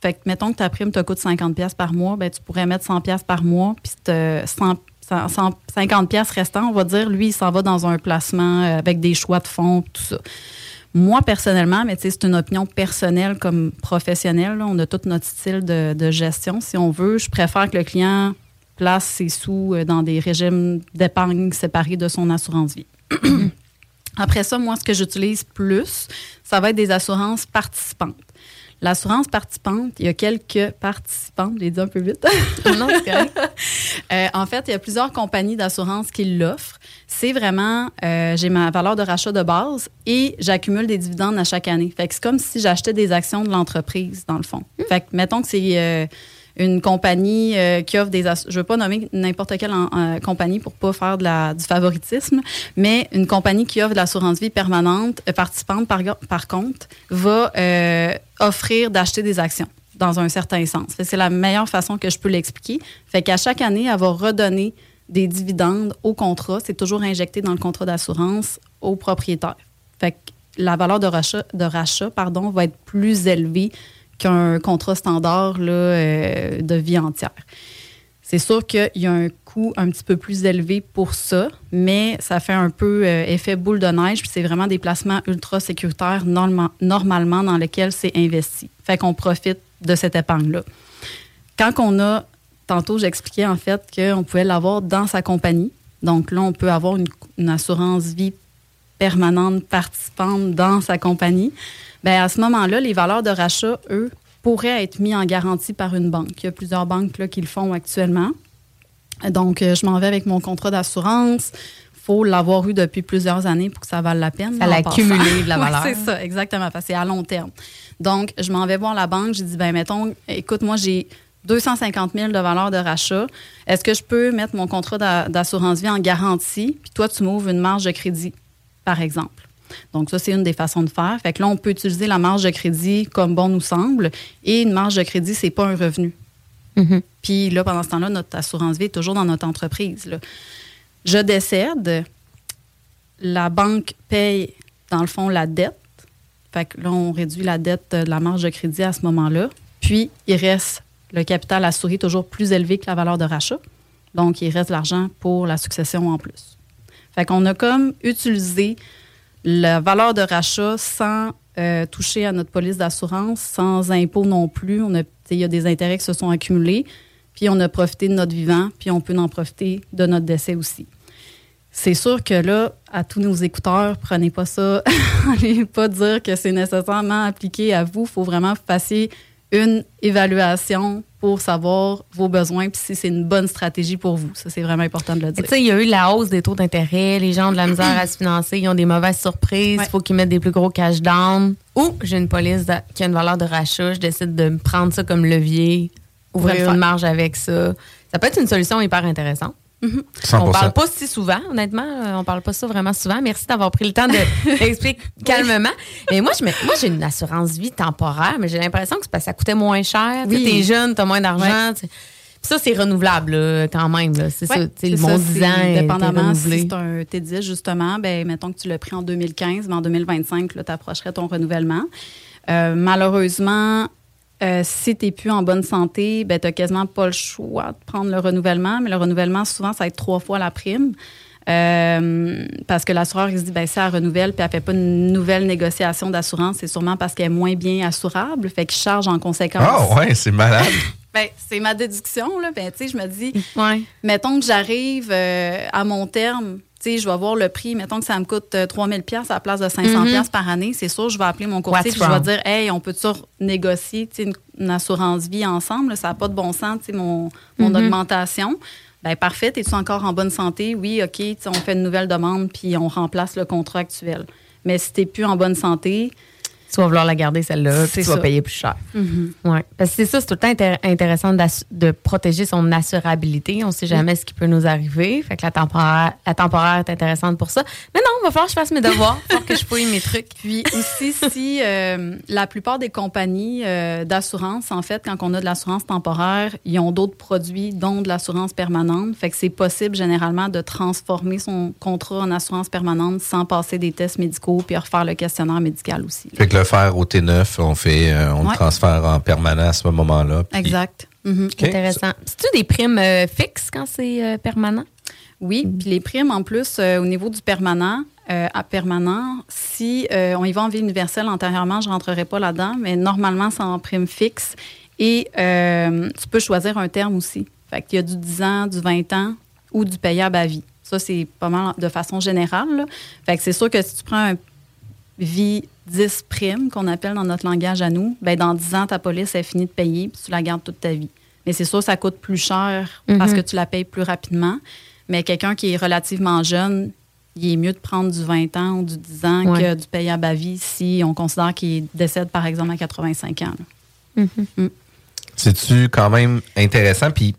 Speaker 6: Fait que, mettons que ta prime te coûte 50$ pièces par mois, ben, tu pourrais mettre 100$ pièces par mois, puis te- 100 100 150$ pièces restants, on va dire, lui, il s'en va dans un placement euh, avec des choix de fonds, tout ça. Moi, personnellement, mais c'est une opinion personnelle comme professionnelle. On a tout notre style de, de gestion, si on veut. Je préfère que le client place ses sous euh, dans des régimes d'épargne séparés de son assurance vie. Après ça, moi, ce que j'utilise plus, ça va être des assurances participantes. L'assurance participante, il y a quelques participantes, je l'ai dit un peu vite.
Speaker 5: non.
Speaker 6: Euh, en fait, il y a plusieurs compagnies d'assurance qui l'offrent. C'est vraiment, euh, j'ai ma valeur de rachat de base et j'accumule des dividendes à chaque année. Fait que c'est comme si j'achetais des actions de l'entreprise, dans le fond. Fait que, mettons que c'est euh, une compagnie euh, qui offre des je veux pas nommer n'importe quelle compagnie pour pas faire du favoritisme, mais une compagnie qui offre de l'assurance vie permanente, euh, participante par, contre, va euh, offrir d'acheter des actions dans un certain sens. C'est la meilleure façon que je peux l'expliquer. Fait qu'à chaque année, elle va redonner des dividendes au contrat. C'est toujours injecté dans le contrat d'assurance au propriétaire. Fait que la valeur de rachat, de rachat pardon, va être plus élevée qu'un contrat standard euh, de vie entière. C'est sûr qu'il y a un coût un petit peu plus élevé pour ça, mais ça fait un peu euh, effet boule de neige, puis c'est vraiment des placements ultra sécuritaires norma- normalement dans lesquels c'est investi. Fait qu'on profite de cette épargne-là. Quand on a, tantôt j'expliquais en fait qu'on pouvait l'avoir dans sa compagnie. Donc là, on peut avoir une assurance vie permanente participante dans sa compagnie. Bien, à ce moment-là, les valeurs de rachat, eux, pourraient être mis en garantie par une banque. Il y a plusieurs banques là, qui le font actuellement. Donc, euh, je m'en vais avec mon contrat d'assurance. Il faut l'avoir eu depuis plusieurs années pour que ça vale la peine.
Speaker 5: Ça l'a de la valeur.
Speaker 6: c'est ça, exactement. c'est à long terme. Donc, je m'en vais voir la banque. J'ai dit, ben mettons, écoute, moi, j'ai 250 000 de valeur de rachat. Est-ce que je peux mettre mon contrat d'a- d'assurance vie en garantie? Puis toi, tu m'ouvres une marge de crédit, par exemple. Donc, ça, c'est une des façons de faire. Fait que là, on peut utiliser la marge de crédit comme bon nous semble. Et une marge de crédit, c'est pas un revenu.
Speaker 5: Mhm.
Speaker 6: Puis là, pendant ce temps-là, notre assurance vie est toujours dans notre entreprise. là. Je décède, la banque paye, dans le fond, la dette. Fait que là, on réduit la dette de la marge de crédit à ce moment-là. Puis, il reste le capital assuré toujours plus élevé que la valeur de rachat. Donc, il reste l'argent pour la succession en plus. Fait qu'on a comme utilisé la valeur de rachat sans euh, toucher à notre police d'assurance, sans impôt non plus. Il y a des intérêts qui se sont accumulés, puis on a profité de notre vivant, puis on peut en profiter de notre décès aussi. C'est sûr que là, à tous nos écouteurs, prenez pas ça, allez pas dire que c'est nécessairement appliqué à vous. Il faut vraiment que vous fassiez une évaluation pour savoir vos besoins, puis si c'est une bonne stratégie pour vous. Ça, c'est vraiment important de le dire.
Speaker 5: Tu sais, il y a eu la hausse des taux d'intérêt, les gens ont de la misère à se financer, ils ont des mauvaises surprises, il faut qu'ils mettent des plus gros cash down. Ou j'ai une police qui a une valeur de rachat, je décide de me prendre ça comme levier, ouvrir une marge avec ça. Ça peut être une solution hyper intéressante.
Speaker 6: Mhm.
Speaker 4: 100%.
Speaker 5: On parle pas si souvent, honnêtement. euh, On parle pas ça vraiment souvent. Merci d'avoir pris le temps de d'expliquer calmement. Mais moi, je me- moi, j'ai une assurance vie temporaire, mais j'ai l'impression que c'est parce que ça coûtait moins cher. Tu
Speaker 6: Oui.
Speaker 5: T'es jeune, t'as moins d'argent. tu ça, c'est renouvelable là, quand même. C'est
Speaker 6: Ouais,
Speaker 5: ça. tu sais, Le bon
Speaker 6: ça,
Speaker 5: 10
Speaker 6: c'est
Speaker 5: ans est
Speaker 6: Dépendamment si c'est un T10, justement, ben, mettons que tu l'as pris en 2015, mais en 2025, tu approcherais ton renouvellement. Euh, malheureusement, euh, si tu n'es plus en bonne santé, ben, tu n'as quasiment pas le choix de prendre le renouvellement. Mais le renouvellement, souvent, ça va être trois fois la prime. Euh, parce que l'assureur, il se dit, ben, si elle renouvelle puis elle fait pas une nouvelle négociation d'assurance, c'est sûrement parce qu'elle est moins bien assurable. Fait qu'il charge en conséquence.
Speaker 4: Ah ouais, c'est malade.
Speaker 6: Ben, c'est ma déduction, là. Ben, tu sais, je me dis, mettons que j'arrive euh, à mon terme, sais, je vais voir le prix. Mettons que ça me coûte euh, 3000 pièces à la place de 500
Speaker 5: Mhm.
Speaker 6: pièces par année. C'est sûr, je vais appeler mon courtier puis je vais dire, hey, on peut-tu négocier, tu sais, une, une assurance vie ensemble? Ça n'a pas de bon sens, mon, mon
Speaker 5: Mhm.
Speaker 6: augmentation. Ben parfait, es-tu encore en bonne santé? Oui, OK, on fait une nouvelle demande puis on remplace le contrat actuel. Mais si tu n'es plus en bonne santé,
Speaker 5: Tu vas vouloir la garder, celle-là, puis
Speaker 6: C'est
Speaker 5: tu vas
Speaker 6: ça.
Speaker 5: payer plus cher.
Speaker 6: Mhm.
Speaker 5: Ouais. Parce que c'est ça, c'est tout le temps intér- intéressant de protéger son assurabilité. On ne sait jamais ce qui peut nous arriver. Fait que la temporaire, la temporaire est intéressante pour ça. Mais non, il va falloir que je fasse mes devoirs. Il va falloir que je fouille mes trucs.
Speaker 6: Puis aussi, si euh, la plupart des compagnies euh, d'assurance, en fait, quand on a de l'assurance temporaire, ils ont d'autres produits, dont de l'assurance permanente. Fait que c'est possible généralement de transformer son contrat en assurance permanente sans passer des tests médicaux puis refaire le questionnaire médical aussi.
Speaker 4: Fait que le faire au T9, on fait, euh, on le transfère en permanent à ce moment-là. puis-
Speaker 6: Exact. Mhm.
Speaker 5: Intéressant. C'est-tu des primes euh, fixes quand c'est euh, permanent?
Speaker 6: Oui, puis les primes, en plus, euh, au niveau du permanent, euh, à permanent, si euh, on y va en vie universelle antérieurement, je ne rentrerai pas là-dedans, mais normalement, c'est en prime fixe. Et euh, tu peux choisir un terme aussi. Fait qu'il y a du 10 ans, du 20 ans ou du payable à vie. Ça, c'est pas mal de façon générale. là. Fait que c'est sûr que si tu prends un vie 10 primes, qu'on appelle dans notre langage à nous, ben dans 10 ans, ta police est finie de payer, puis tu la gardes toute ta vie. Mais c'est sûr, ça coûte plus cher parce
Speaker 5: Mhm.
Speaker 6: que tu la payes plus rapidement. Mais quelqu'un qui est relativement jeune, il est mieux de prendre du 20 ans ou du 10 ans
Speaker 5: Ouais.
Speaker 6: que du payable à vie si on considère qu'il décède, par exemple, à 85 ans. là.
Speaker 4: C'est-tu quand même intéressant? Puis,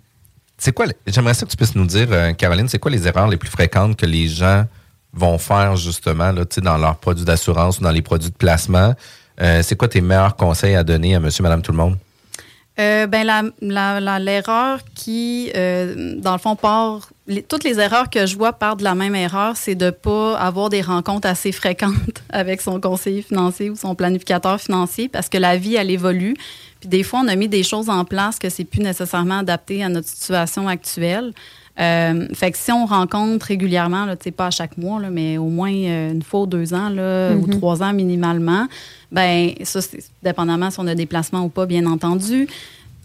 Speaker 4: c'est quoi, j'aimerais ça que tu puisses nous dire, euh, Caroline, c'est quoi les erreurs les plus fréquentes que les gens vont faire justement là, dans leurs produits d'assurance ou dans les produits de placement? Euh, c'est quoi tes meilleurs conseils à donner à monsieur, madame, tout le monde?
Speaker 6: Euh, ben la, la- la- l'erreur qui, euh, dans le fond, part. toutes les erreurs que je vois partent de la même erreur, c'est de pas avoir des rencontres assez fréquentes avec son conseiller financier ou son planificateur financier parce que la vie, elle évolue. Puis des fois, on a mis des choses en place que c'est plus nécessairement adapté à notre situation actuelle. Euh, fait que si on rencontre régulièrement, là, pas à chaque mois, là, mais au moins euh, une fois ou deux ans là, ou
Speaker 5: Mhm.
Speaker 6: trois ans minimalement, ben ça, dépendamment si on a des placements ou pas, bien entendu.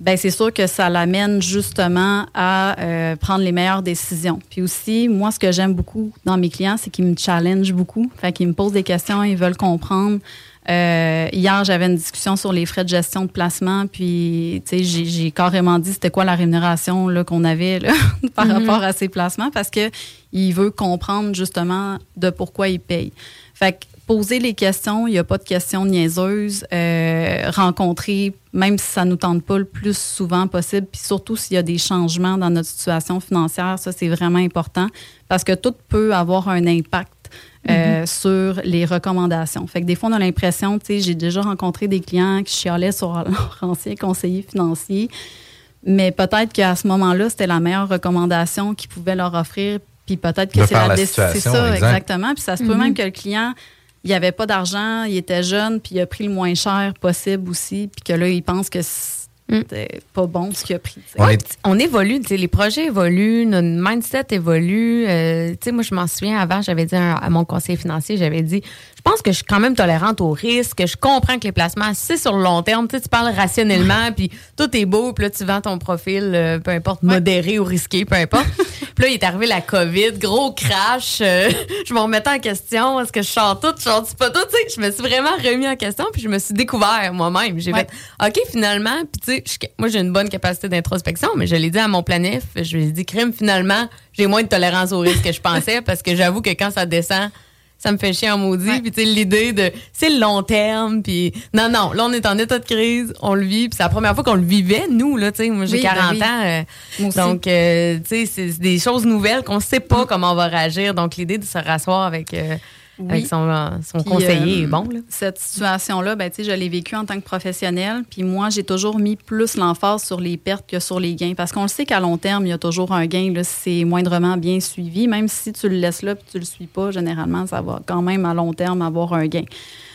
Speaker 6: Ben c'est sûr que ça l'amène justement à euh, prendre les meilleures décisions. Puis aussi, moi, ce que j'aime beaucoup dans mes clients, c'est qu'ils me challengent beaucoup. Fait qu'ils me posent des questions, ils veulent comprendre. Euh, hier, j'avais une discussion sur les frais de gestion de placement, puis j'ai, carrément dit c'était quoi la rémunération qu'on avait là, par
Speaker 5: Mhm.
Speaker 6: rapport à ces placements, parce que il veut comprendre justement de pourquoi il paye. Fait que poser les questions, il n'y a pas de questions niaiseuses. Euh, rencontrer, même si ça nous tente pas le plus souvent possible, puis surtout s'il y a des changements dans notre situation financière, ça c'est vraiment important parce que tout peut avoir un impact euh, sur les recommandations. Fait que des fois, on a l'impression, tu sais, j'ai déjà rencontré des clients qui chialaient sur leur ancien conseiller financier, mais peut-être qu'à ce moment-là, c'était la meilleure recommandation qu'ils pouvaient leur offrir, puis peut-être que c'est la
Speaker 4: la
Speaker 6: décision. C'est ça,
Speaker 4: exact.
Speaker 6: exactement. Puis ça se peut
Speaker 5: Mhm.
Speaker 6: même que le client, il avait pas d'argent, il était jeune, puis il a pris le moins cher possible aussi, puis que là, il pense que c'était pas bon ce qu'il a pris.
Speaker 5: Ouais, puis on évolue, tu sais, les projets évoluent, notre mindset évolue. Euh, tu sais, moi, je m'en souviens avant, j'avais dit à, mon conseiller financier, j'avais dit, je pense que je suis quand même tolérante au risque, je comprends que les placements, c'est sur le long terme, tu parles rationnellement, puis tout est beau, puis là, tu vends ton profil, euh, peu importe, modéré ou risqué, peu importe. puis là, il est arrivé la COVID, gros crash, euh, je me remettais en question, est-ce que je chante tout, je chante pas tout, tu sais, je me suis vraiment remis en question, puis je me suis découvert moi-même. J'ai
Speaker 6: Ouais.
Speaker 5: fait, OK, finalement, puis tu sais, je- moi, j'ai une bonne capacité d'introspection, mais je l'ai dit à mon planif, je lui ai dit, crime, finalement, j'ai moins de tolérance au risque que je pensais parce que j'avoue que quand ça descend, ça me fait chier en maudit. Puis, tu sais, l'idée de, c'est le long terme. Puis, non, non, là, on est en état de crise, on le vit. Puis, c'est la première fois qu'on le vivait, nous, là, tu sais. Moi, j'ai
Speaker 6: Oui, ben
Speaker 5: 40
Speaker 6: oui.
Speaker 5: ans. euh,
Speaker 6: Moi aussi.
Speaker 5: donc, euh, tu sais, c'est des choses nouvelles qu'on sait pas comment on va réagir. Donc, l'idée de se rasseoir avec, euh,
Speaker 6: Oui.
Speaker 5: avec son, euh, son
Speaker 6: Puis,
Speaker 5: conseiller
Speaker 6: euh,
Speaker 5: est bon, là.
Speaker 6: Cette situation-là, ben, je l'ai vécue en tant que professionnelle. Puis moi, j'ai toujours mis plus l'emphase sur les pertes que sur les gains. Parce qu'on le sait qu'à long terme, il y a toujours un gain là, si c'est moindrement bien suivi. Même si tu le laisses là puis tu le suis pas, généralement, ça va quand même à long terme avoir un gain.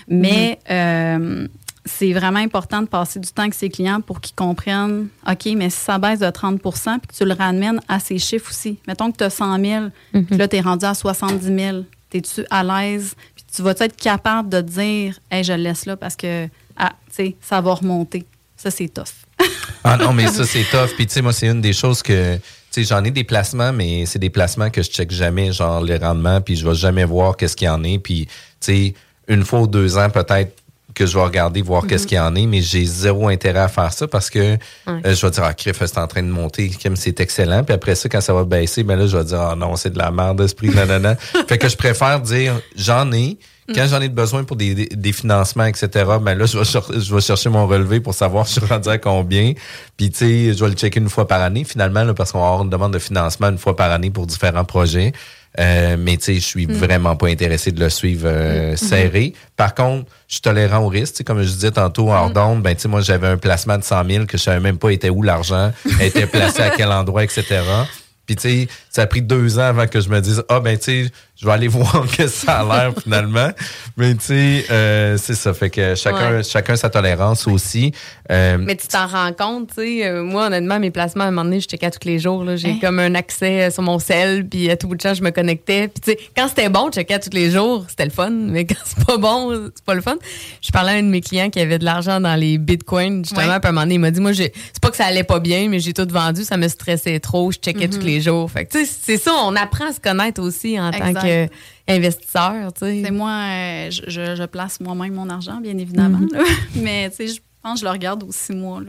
Speaker 6: Mais euh, c'est vraiment important de passer du temps avec ses clients pour qu'ils comprennent, OK, mais si ça baisse de 30% puis que tu le ramènes à ces chiffres aussi. Mettons que tu as 100 000, puis là, tu es rendu à 70 000. Es-tu à l'aise? Puis tu vas être capable de dire, hey, je le laisse là parce que, ah, tu sais, ça va remonter. Ça, c'est tough.
Speaker 4: Ah non, mais ça, c'est tough. Puis, tu sais, moi, c'est une des choses que. Tu sais, j'en ai des placements, mais c'est des placements que je check jamais, genre les rendements, puis je vais jamais voir qu'est-ce qu'il y en est. Puis, tu sais, une fois ou deux ans, peut-être que je vais regarder, voir qu'est-ce qu'il y en est, mais j'ai zéro intérêt à faire ça parce que euh, je vais dire, ah, Criff, c'est en train de monter, c'est excellent. Puis après ça, quand ça va baisser, ben là, je vais dire, ah non, c'est de la merde, esprit, nanana. fait que je préfère dire, j'en ai. Quand j'en ai besoin pour des, des, des financements, etc., ben là, je vais, je vais chercher mon relevé pour savoir je suis rendu à combien. Puis, tu sais, je vais le checker une fois par année, finalement, là, parce qu'on va avoir une demande de financement une fois par année pour différents projets. Euh, mais, tu sais, je suis vraiment pas intéressé de le suivre euh, serré. Par contre, je suis tolérant au risque. Tu sais, comme je disais tantôt, hors d'onde, ben, tu sais, moi, j'avais un placement de 100 000 que je savais même pas était où l'argent, était placé à quel endroit, etc. Puis, tu sais, ça a pris deux ans avant que je me dise, ah, ben, tu sais, je vais aller voir que ça a l'air finalement. Mais, tu sais, euh, c'est ça. Fait que chacun,
Speaker 5: Ouais.
Speaker 4: chacun sa tolérance aussi. Euh,
Speaker 5: Mais tu t'en rends compte, tu sais. euh, moi, honnêtement, mes placements, à un moment donné, je checkais tous les jours. J'ai
Speaker 6: Hein?
Speaker 5: comme un accès sur mon sel, puis à tout bout de champ, je me connectais. Puis, tu sais, quand c'était bon, je checkais tous les jours, c'était le fun. Mais quand c'est pas bon, c'est pas le fun. Je parlais à un de mes clients qui avait de l'argent dans les bitcoins, justement.
Speaker 6: Ouais.
Speaker 5: Puis, à un moment donné, il m'a dit, moi, j'ai- c'est pas que ça allait pas bien, mais j'ai tout vendu, ça me stressait trop. Je checkais tous les jours. Fait que, tu sais, c'est ça, on apprend à se connaître aussi en tant
Speaker 6: Exact.
Speaker 5: Qu'investisseur, tu sais.
Speaker 6: C'est moi, euh, je, place moi-même mon argent, bien évidemment.
Speaker 5: Mhm.
Speaker 6: là. Mais, tu sais, je pense que je le regarde aux six mois.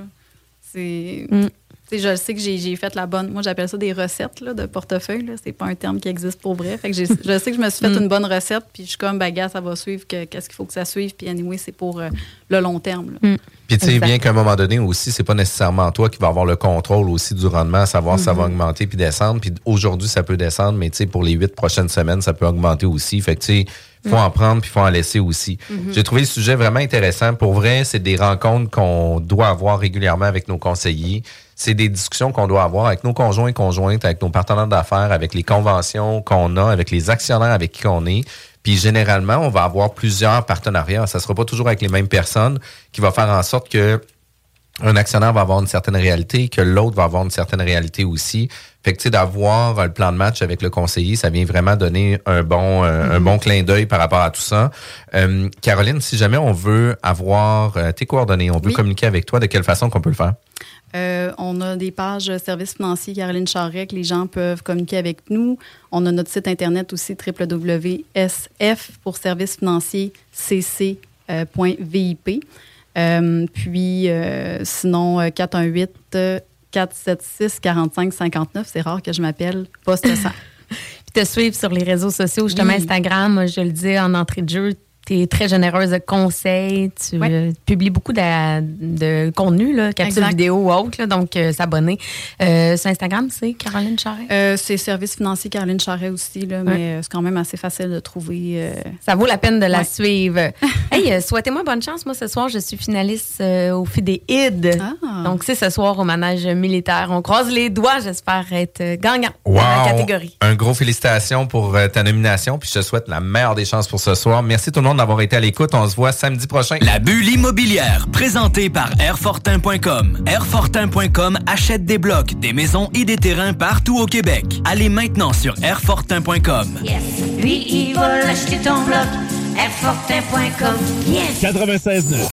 Speaker 6: C'est.
Speaker 5: Mm.
Speaker 6: Je sais que j'ai fait la bonne. Moi, j'appelle ça des recettes là, de portefeuille. là. C'est pas un terme qui existe pour vrai. Fait que je sais que je me suis fait
Speaker 5: Mm.
Speaker 6: une bonne recette, puis je suis comme, bah, gars, ça va suivre. que- Qu'est-ce qu'il faut que ça suive? Puis, anyway, c'est pour euh, le long terme. là.
Speaker 4: Puis tu sais bien qu'à un moment donné aussi, c'est pas nécessairement toi qui va avoir le contrôle aussi du rendement, à savoir si ça va augmenter puis descendre. Puis aujourd'hui, ça peut descendre, mais tu sais, pour les huit prochaines semaines, ça peut augmenter aussi. Fait que tu sais, faut en prendre puis faut en laisser aussi. J'ai trouvé le sujet vraiment intéressant. Pour vrai, c'est des rencontres qu'on doit avoir régulièrement avec nos conseillers. C'est des discussions qu'on doit avoir avec nos conjoints et conjointes, avec nos partenaires d'affaires, avec les conventions qu'on a, avec les actionnaires avec qui on est. Puis généralement, on va avoir plusieurs partenariats. Ça sera pas toujours avec les mêmes personnes qui va faire en sorte que un actionnaire va avoir une certaine réalité, que l'autre va avoir une certaine réalité aussi. Fait que, tu sais, d'avoir euh, le plan de match avec le conseiller, ça vient vraiment donner un bon, euh, un bon clin d'œil par rapport à tout ça. Euh, Caroline, si jamais on veut avoir euh, tes coordonnées, on veut
Speaker 6: Oui.
Speaker 4: communiquer avec toi, de quelle façon qu'on peut le faire?
Speaker 6: On a des pages services financiers Caroline Charret que les gens peuvent communiquer avec nous. On a notre site internet aussi www.sf pour services financiers cc.vip. Euh, puis euh, sinon euh, 418 euh, 476 45 59, c'est rare que je m'appelle poste 100.
Speaker 5: Puis te suivre sur les réseaux sociaux, justement
Speaker 6: Oui.
Speaker 5: Instagram, je le disais en entrée de jeu, tu es très généreuse de conseils. Tu euh, publies beaucoup de, de contenu, là,
Speaker 6: Exact.
Speaker 5: vidéo ou autre. là, donc, euh, s'abonner. Euh, sur Instagram, c'est Caroline Charret.
Speaker 6: Euh, c'est Service financier Caroline Charret aussi, là, mais c'est quand même assez facile de trouver. euh,
Speaker 5: Ça vaut la peine de la
Speaker 6: Ouais.
Speaker 5: suivre. hey, euh, souhaitez-moi bonne chance. Moi, ce soir, je suis finaliste euh, au FIDE-ID.
Speaker 6: Ah.
Speaker 5: Donc, c'est ce soir au manège militaire. On croise les doigts. J'espère être gagnant
Speaker 4: Wow!
Speaker 5: dans la catégorie.
Speaker 4: Un gros félicitations pour euh, ta nomination. Puis je te souhaite la meilleure des chances pour ce soir. Merci tout le monde d'avoir été à l'écoute. On se voit samedi prochain.
Speaker 2: La bulle immobilière, présentée par Airfortin.com. Airfortin.com achète des blocs, des maisons et des terrains partout au Québec. Allez maintenant sur Airfortin.com.
Speaker 3: Yes. Lui, il va l'acheter ton bloc. Airfortin.com. Yes.
Speaker 11: 96.9.